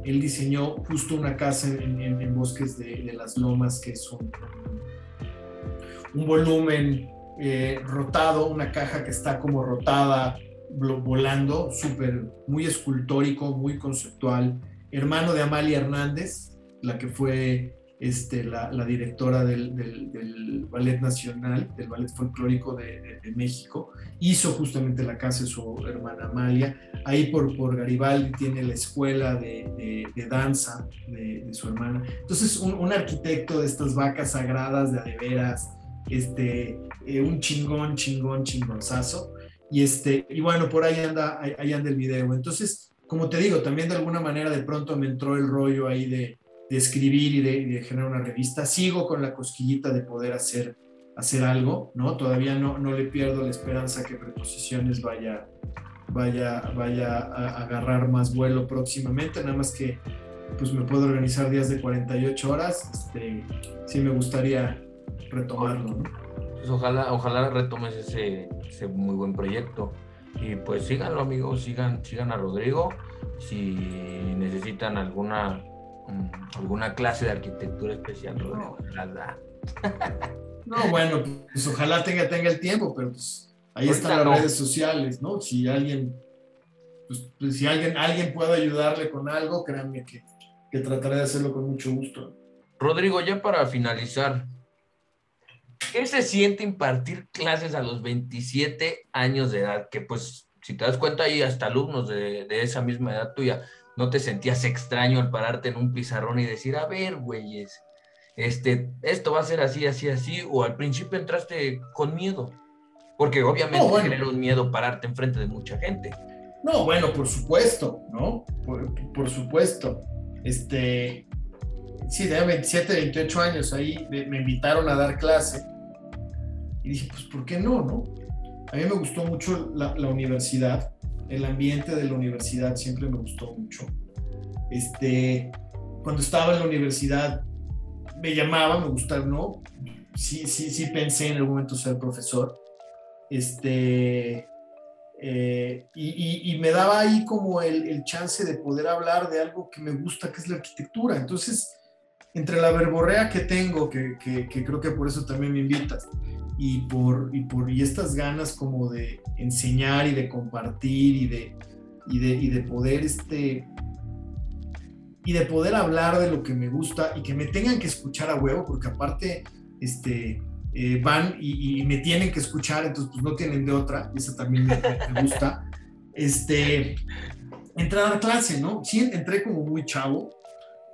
él diseñó justo una casa en, Bosques de, de las Lomas, que es un, un volumen eh, rotado, una caja que está como rotada, vo- volando, súper, muy escultórico, muy conceptual, hermano de Amalia Hernández, la que fue este, la, directora del, Ballet Nacional, del Ballet Folclórico de, México, hizo justamente la casa de su hermana Amalia. Ahí por, por Garibaldi tiene la escuela de, danza de, su hermana. Entonces, un, un, arquitecto de estas vacas sagradas de adeveras, este, eh, un chingón, chingón, chingonzazo. Y, este, y bueno, por ahí anda, ahí anda el video. Entonces, como te digo, también de alguna manera de pronto me entró el rollo ahí de, escribir y de, de, generar una revista. Sigo con la cosquillita de poder hacer, hacer algo, ¿no? Todavía no, no le pierdo la esperanza que Preposiciones vaya, vaya, vaya a agarrar más vuelo próximamente, nada más que pues me puedo organizar días de 48 horas, este, sí me gustaría retomarlo, ¿no? Pues ojalá, ojalá retomes ese, ese muy buen proyecto. Y pues síganlo, amigos, sigan, sigan a Rodrigo. Si necesitan alguna alguna clase de arquitectura especial, Rodrigo, las da. No, bueno, pues ojalá tenga, tenga el tiempo, pero pues ahí Ahorita están las no. redes sociales, ¿no? Si alguien, pues, pues, si alguien, alguien puede ayudarle con algo, créanme que, que trataré de hacerlo con mucho gusto. Rodrigo, ya para finalizar, ¿qué se siente impartir clases a los 27 años de edad? Que pues, si te das cuenta, hay hasta alumnos de, de esa misma edad tuya no te sentías extraño al pararte en un pizarrón y decir, a ver, güeyes, este, esto va a ser así, así, así, o al principio entraste con miedo, porque obviamente no, bueno. genera un miedo pararte enfrente de mucha gente. No, bueno, por supuesto, ¿no? Por, por supuesto. Este, sí, de 27, 28 años ahí me, invitaron a dar clase y dije, pues, ¿por qué no, no? A mí me gustó mucho la, la universidad el ambiente de la universidad siempre me gustó mucho. Este, cuando estaba en la universidad me llamaba, me gustaba, ¿no? Sí, sí, sí pensé en algún momento ser profesor. Este, eh, y, y, y, me daba ahí como el, el, chance de poder hablar de algo que me gusta, que es la arquitectura. Entonces, entre la verborrea que tengo, que, que, creo que por eso también me invitas, y por, y por y estas ganas como de enseñar y de compartir y de, y de, y de poder este y de poder hablar de lo que me gusta y que me tengan que escuchar a huevo porque aparte este eh, van y, me tienen que escuchar entonces pues no tienen de otra y eso también me, me gusta. Este entrar a la clase no sí entré como muy chavo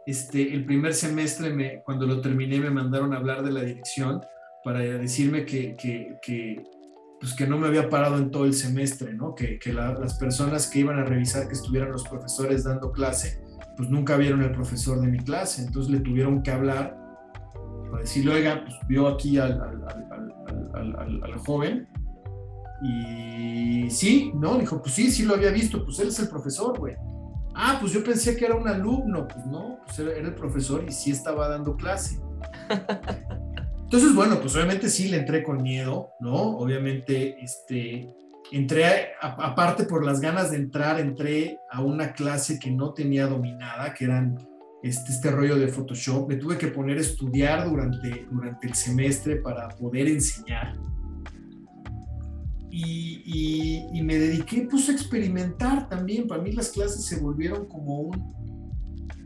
este el primer semestre me, cuando lo terminé me mandaron a hablar de la dirección para decirme que, que, que, pues que no me había parado en todo el semestre, ¿no? que, que la, las personas que iban a revisar que estuvieran los profesores dando clase, pues nunca vieron el profesor de mi clase, entonces le tuvieron que hablar para decirle, oiga, pues vio aquí al, al, al, al, joven y sí, ¿no? Dijo, pues sí, sí lo había visto, pues él es el profesor, güey. Ah, pues yo pensé que era un alumno, pues no, pues era, el profesor y sí estaba dando clase. Entonces, bueno, pues obviamente sí le entré con miedo, ¿no? Obviamente, este, entré, aparte por las ganas de entrar, entré a una clase que no tenía dominada, que eran este, este rollo de Photoshop. Me tuve que poner a estudiar durante, durante el semestre para poder enseñar. Y, me dediqué pues a experimentar también. Para mí las clases se volvieron como un,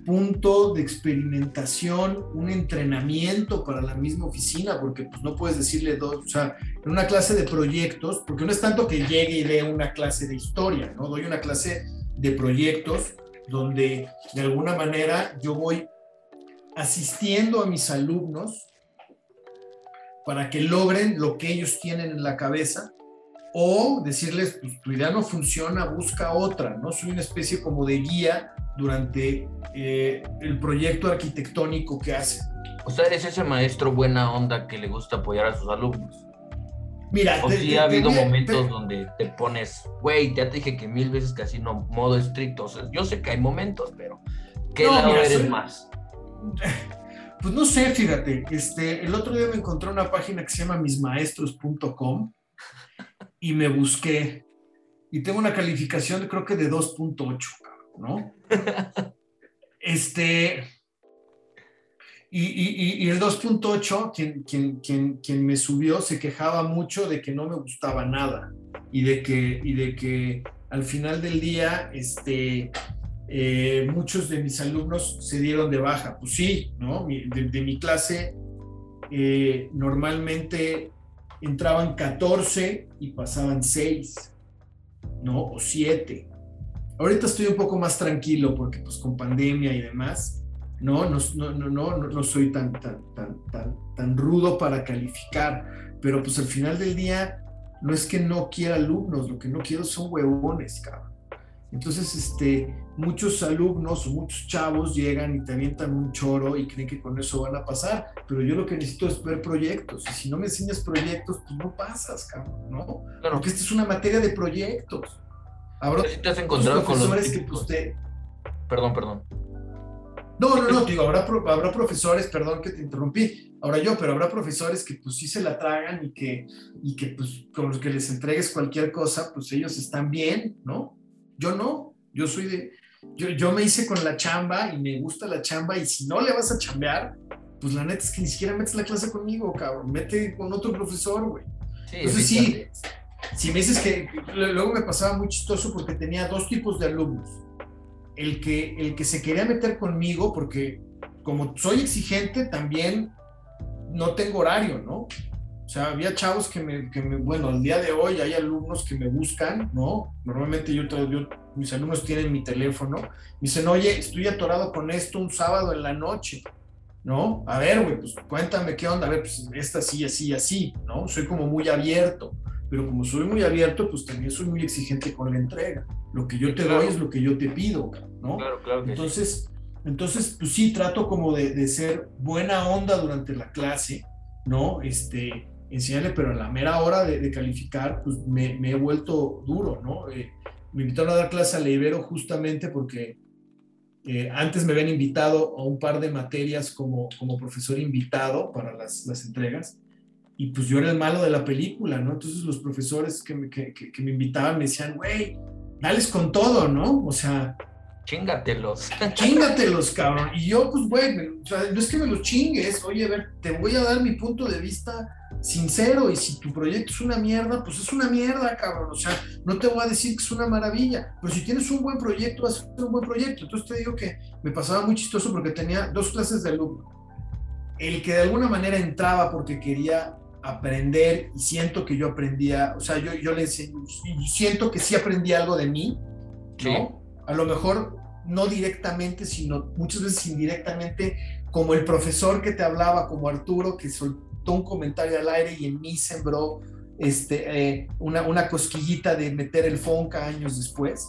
punto de experimentación, un entrenamiento para la misma oficina, porque pues no puedes decirle dos, o sea, en una clase de proyectos, porque no es tanto que llegue y dé una clase de historia, ¿no? Doy una clase de proyectos donde de alguna manera yo voy asistiendo a mis alumnos para que logren lo que ellos tienen en la cabeza o decirles, pues tu idea no funciona, busca otra, ¿no? Soy una especie como de guía durante eh, el proyecto arquitectónico que hace. O sea, eres ese maestro buena onda que le gusta apoyar a sus alumnos. Mira, o te, sí te, ha habido momentos donde te pones, güey, ya te dije que mil veces casi no, modo estricto. O sea, yo sé que hay momentos, pero ¿qué no, lado mira, eres soy... más? Pues no sé, fíjate, este, el otro día me encontré una página que se llama mismaestros.com y me busqué y tengo una calificación creo que de 2.8, ¿no? este, y, y, y el 2.8, quien, quien, quien, quien, me subió, se quejaba mucho de que no me gustaba nada y de que, y de que al final del día, este, eh, muchos de mis alumnos se dieron de baja. Pues sí, ¿no? De, mi clase eh, normalmente entraban 14 y pasaban 6, ¿no? O 7. Ahorita estoy un poco más tranquilo porque pues con pandemia y demás, no, no, no, no, no, soy tan, tan, tan, tan, tan rudo para calificar, pero pues al final del día no es que no quiera alumnos, lo que no quiero son huevones, cabrón. Entonces, este, muchos alumnos o muchos chavos llegan y te avientan un choro y creen que con eso van a pasar, pero yo lo que necesito es ver proyectos. Y si no me enseñas proyectos, pues no pasas, cabrón, ¿no? Porque esta es una materia de proyectos. Habrá si te has encontrado con los que pues, Perdón, perdón. No, no, no, digo, habrá, habrá profesores, perdón que te interrumpí, ahora yo, pero habrá profesores que pues sí se la tragan y que, y que pues con los que les entregues cualquier cosa, pues ellos están bien, ¿no? Yo no, yo soy de, yo, yo me hice con la chamba y me gusta la chamba y si no le vas a chambear, pues la neta es que ni siquiera metes la clase conmigo, cabrón, mete con otro profesor, güey. Sí, Entonces sí, si me dices que luego me pasaba muy chistoso porque tenía dos tipos de alumnos. El que, el que se quería meter conmigo porque como soy exigente también no tengo horario, ¿no? O sea, había chavos que me, que me, bueno, al día de hoy hay alumnos que me buscan, ¿no? Normalmente yo, yo, mis alumnos tienen mi teléfono, me dicen, oye, estoy atorado con esto un sábado en la noche, ¿no? A ver, güey, pues cuéntame qué onda, a ver, pues esta sí, así, así, ¿no? Soy como muy abierto, pero como soy muy abierto, pues también soy muy exigente con la entrega. Lo que yo te doy es lo que yo te pido, ¿no? Claro, claro. entonces, entonces, pues sí, trato como de, de ser buena onda durante la clase, ¿no? Este, enseñarle, pero a la mera hora de, calificar, pues me, he vuelto duro, ¿no? Eh, me invitaron a dar clase a Ibero justamente porque eh, antes me habían invitado a un par de materias como, como profesor invitado para las, las, entregas y pues yo era el malo de la película, ¿no? Entonces los profesores que me, que, que me invitaban me decían, güey, dales con todo, ¿no? O sea, Chingatelos. Chingatelos, cabrón. Y yo, pues, güey, o sea, no es que me los chingues. Oye, a ver, te voy a dar mi punto de vista sincero. Y si tu proyecto es una mierda, pues es una mierda, cabrón. O sea, no te voy a decir que es una maravilla. Pero si tienes un buen proyecto, vas a hacer un buen proyecto. Entonces te digo que me pasaba muy chistoso porque tenía dos clases de alumno. El que de alguna manera entraba porque quería aprender y siento que yo aprendía, o sea, yo, yo le siento que sí aprendí algo de mí, ¿no? A lo mejor no directamente, sino muchas veces indirectamente, como el profesor que te hablaba, como Arturo, que soltó un comentario al aire y en mí sembró este, eh, una, una cosquillita de meter el Fonca años después,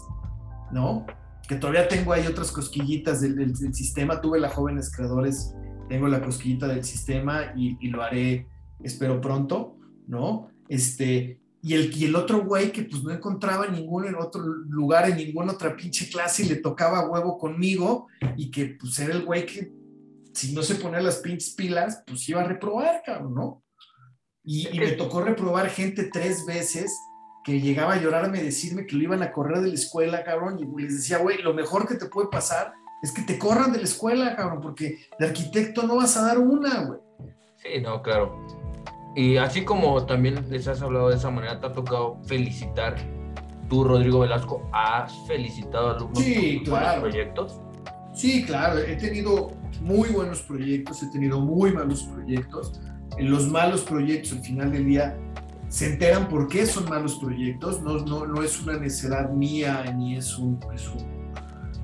¿no? Que todavía tengo ahí otras cosquillitas del, sistema. Tuve la Jóvenes Creadores, tengo la cosquillita del sistema y, lo haré, espero pronto, ¿no? Este, y el, y el otro güey que pues no encontraba ningún en otro lugar, en ninguna otra pinche clase y le tocaba huevo conmigo y que pues era el güey que si no se ponía las pinches pilas, pues iba a reprobar, cabrón, ¿no? Y, y me tocó reprobar gente tres veces que llegaba a llorarme, decirme que lo iban a correr de la escuela, cabrón, y les decía, güey, lo mejor que te puede pasar es que te corran de la escuela, cabrón, porque de arquitecto no vas a dar una, güey. Sí, no, claro. Y así como también les has hablado de esa manera, te ha tocado felicitar. Tú, Rodrigo Velasco, has felicitado a alumnos sí, claro. proyectos. Sí, claro, he tenido muy buenos proyectos, he tenido muy malos proyectos. En los malos proyectos, al final del día, se enteran por qué son malos proyectos. No, no, no es una necesidad mía ni es un, es un,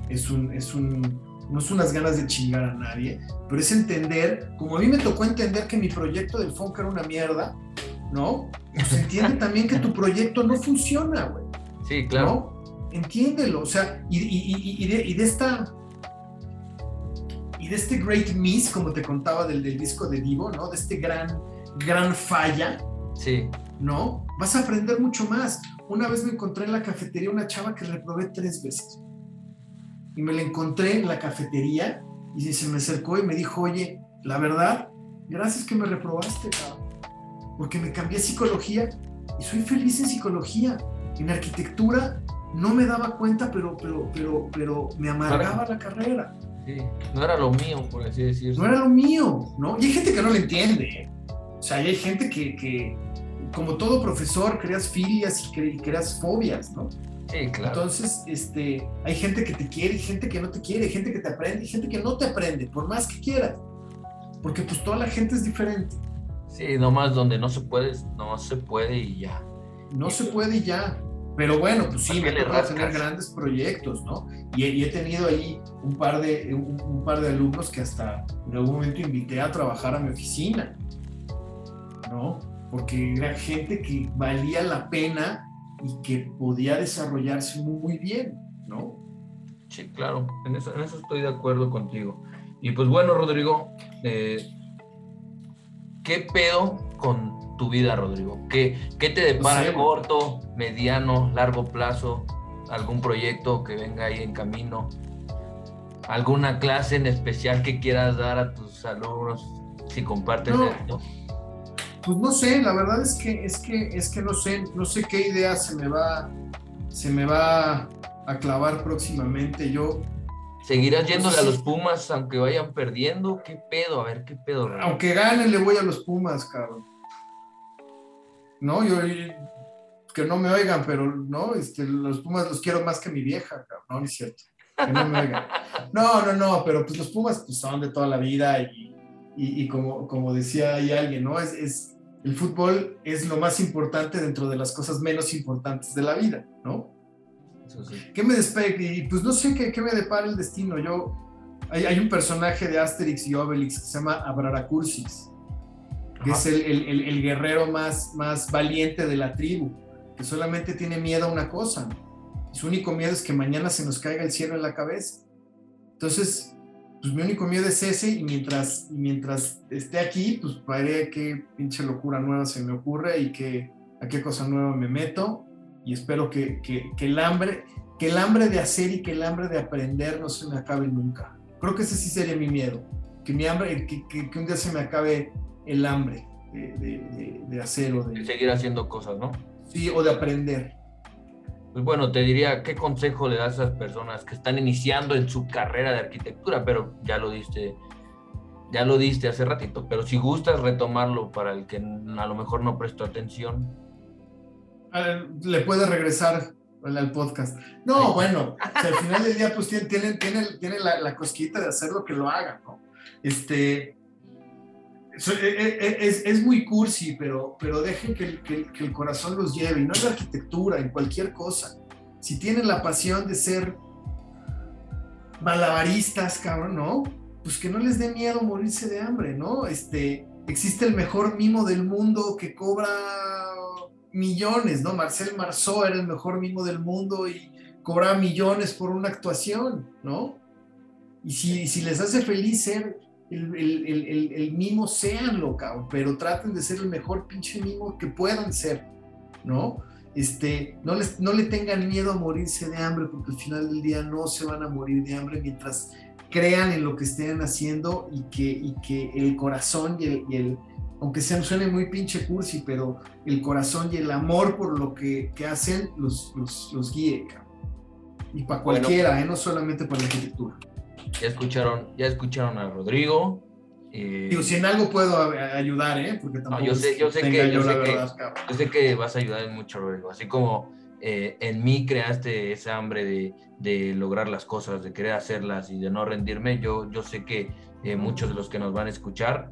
es un, es un no son unas ganas de chingar a nadie, pero es entender, como a mí me tocó entender que mi proyecto del FONC era una mierda, ¿no? Pues entiende también que tu proyecto no funciona, güey. Sí, claro. ¿no? Entiéndelo, o sea, y, y, de, y, de, esta... Y de este great miss, como te contaba del, del disco de Divo, ¿no? De este gran, gran falla. Sí. ¿No? Vas a aprender mucho más. Una vez me encontré en la cafetería una chava que reprobé tres veces y me la encontré en la cafetería y se me acercó y me dijo, oye, la verdad, gracias que me reprobaste, cabrón, porque me cambié a psicología y soy feliz en psicología. En arquitectura no me daba cuenta, pero, pero, pero, pero me amargaba la carrera. Sí, no era lo mío, por así decirlo. No era lo mío, ¿no? Y hay gente que no lo entiende. ¿eh? O sea, hay gente que, que, como todo profesor, creas filias y creas fobias, ¿no? Sí, claro. Entonces, este, hay gente que te quiere y gente que no te quiere, gente que te aprende y gente que no te aprende, por más que quiera. Porque pues toda la gente es diferente. Sí, nomás donde no se puede, no se puede y ya. No se puede y ya. Pero bueno, pues sí, me ¿Para qué le tocado tener grandes proyectos, ¿no? Y, he- y he tenido ahí un par, de, un, un par de alumnos que hasta en algún momento invité a trabajar a mi oficina, ¿no? Porque era gente que valía la pena y que podía desarrollarse muy bien, ¿no? Sí, claro, en eso, en eso estoy de acuerdo contigo. Y pues bueno, Rodrigo, eh, ¿qué pedo con tu vida, Rodrigo? ¿Qué, qué te depara No sé, güey. corto, mediano, largo plazo? ¿Algún proyecto que venga ahí en camino? ¿Alguna clase en especial que quieras dar a tus alumnos si compartes No. esto? Pues no sé, la verdad es que es que es que no sé, no sé qué idea se me va se me va a clavar próximamente. Yo ¿Seguirás yéndole a los Pumas aunque vayan perdiendo? ¿Qué pedo? A ver, ¿qué pedo? Aunque gane, le voy a los Pumas, cabrón. No, yo que no me oigan, pero no, este, los Pumas los quiero más que mi vieja, cabrón. No, no es cierto. Que no me oigan. No, no, no, pero pues los Pumas pues, son de toda la vida y, y- y como, como decía ahí alguien, ¿no? Es, es, el fútbol es lo más importante dentro de las cosas menos importantes de la vida, ¿no? Eso sí. ¿Qué me despegue? Y pues no sé qué, qué me depara el destino. Yo, hay, hay un personaje de Asterix y Obelix que se llama Abraracursis, que Ajá. es el, el- el- el guerrero más, más valiente de la tribu, que solamente tiene miedo a una cosa. ¿no? Su único miedo es que mañana se nos caiga el cielo en la cabeza. Entonces, pues mi único miedo es ese y mientras, y mientras esté aquí, pues veré qué pinche locura nueva se me ocurre y qué, a qué cosa nueva me meto y espero que, que- que el hambre, que el hambre de hacer y que el hambre de aprender no se me acabe nunca. Creo que ese sí sería mi miedo, que mi hambre, que, que- que un día se me acabe el hambre de, de- de- de hacer o de, seguir haciendo cosas, ¿no? sí, o de aprender. Pues bueno, te diría, ¿qué consejo le das a esas personas que están iniciando en su carrera de arquitectura? Pero ya lo diste, ya lo diste hace ratito, pero si gustas retomarlo para el que a lo mejor no prestó atención. Le puede regresar al al podcast. No, bueno, o sea, al final del día, pues tiene, tiene, tiene, tiene la, la cosquita de hacer lo que lo haga, ¿no? Este, so- e- e- es, es muy cursi, pero, pero dejen que que que el corazón los lleve, y no en la arquitectura, en cualquier cosa. Si tienen la pasión de ser malabaristas, cabrón, ¿no? Pues que no les dé miedo morirse de hambre, ¿no? Este, existe el mejor mimo del mundo que cobra millones, ¿no? Marcel Marceau era el mejor mimo del mundo y cobraba millones por una actuación, ¿no? Y si, si les hace feliz ser el, el- el- el- mimo, séanlo, cabrón, pero traten de ser el mejor pinche mimo que puedan ser, ¿no? Este, no, les, no le tengan miedo a morirse de hambre, porque al final del día no se van a morir de hambre mientras crean en lo que estén haciendo y que, y que el corazón y el, y el- aunque sea, suene muy pinche cursi, pero el corazón y el amor por lo que, que hacen los, los, los guíe, cabrón. Y para Bueno. cualquiera, ¿eh? no solamente para la arquitectura. Ya escucharon, ya escucharon a Rodrigo. eh, Digo, si en algo puedo ayudar, ¿eh? Porque tampoco yo sé- es yo sé tenga que- yo la sé que- verdad, cabrón. Yo sé que vas a ayudar en mucho, Rodrigo. Así como eh, en mí creaste esa hambre de, de lograr las cosas, de querer hacerlas y de no rendirme, yo, yo sé que eh, muchos de los que nos van a escuchar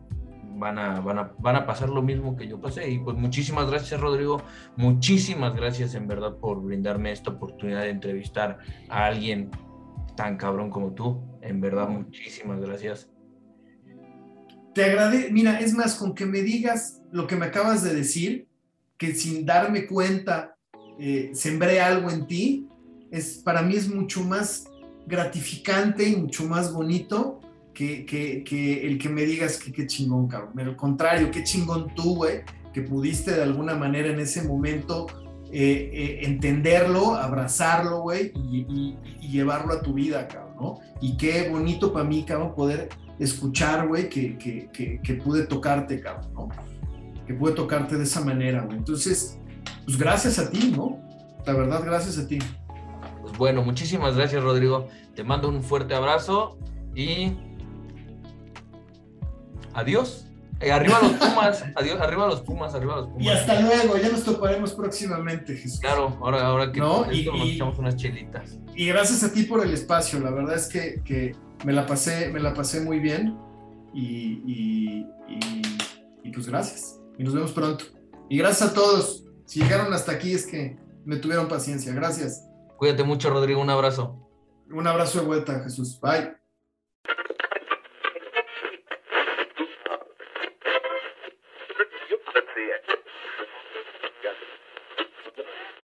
van a, van, a, van a pasar lo mismo que yo pasé. Y pues muchísimas gracias, Rodrigo. Muchísimas gracias en verdad por brindarme esta oportunidad de entrevistar a alguien tan cabrón como tú. En verdad, muchísimas gracias. Te agradezco, mira, es más, con que me digas lo que me acabas de decir, que sin darme cuenta eh, sembré algo en ti, es, para mí es mucho más gratificante y mucho más bonito que, que- que el que me digas que qué chingón, cabrón. Al contrario, qué chingón tú, güey, que pudiste de alguna manera en ese momento eh, eh, entenderlo, abrazarlo, güey, y, y- y llevarlo a tu vida, cabrón, Y qué bonito para mí, cabrón, poder escuchar, güey, que, que, que, que pude tocarte, cabrón, ¿no? Que pude tocarte de esa manera, güey. Entonces, pues gracias a ti, ¿no? La verdad, gracias a ti. Pues bueno, muchísimas gracias, Rodrigo. Te mando un fuerte abrazo y adiós. Eh, arriba los Pumas, adiós, arriba los Pumas, arriba los Pumas. Y hasta luego, ya nos toparemos próximamente, Jesús. Claro, ahora, ahora que No, y- nos echamos unas chelitas. Y gracias a ti por el espacio, la verdad es que, que me, la pasé, me la pasé muy bien y, y- y- y pues gracias. Y nos vemos pronto. Y gracias a todos. Si llegaron hasta aquí es que me tuvieron paciencia. Gracias. Cuídate mucho, Rodrigo, un abrazo. Un abrazo de vuelta, Jesús. Bye.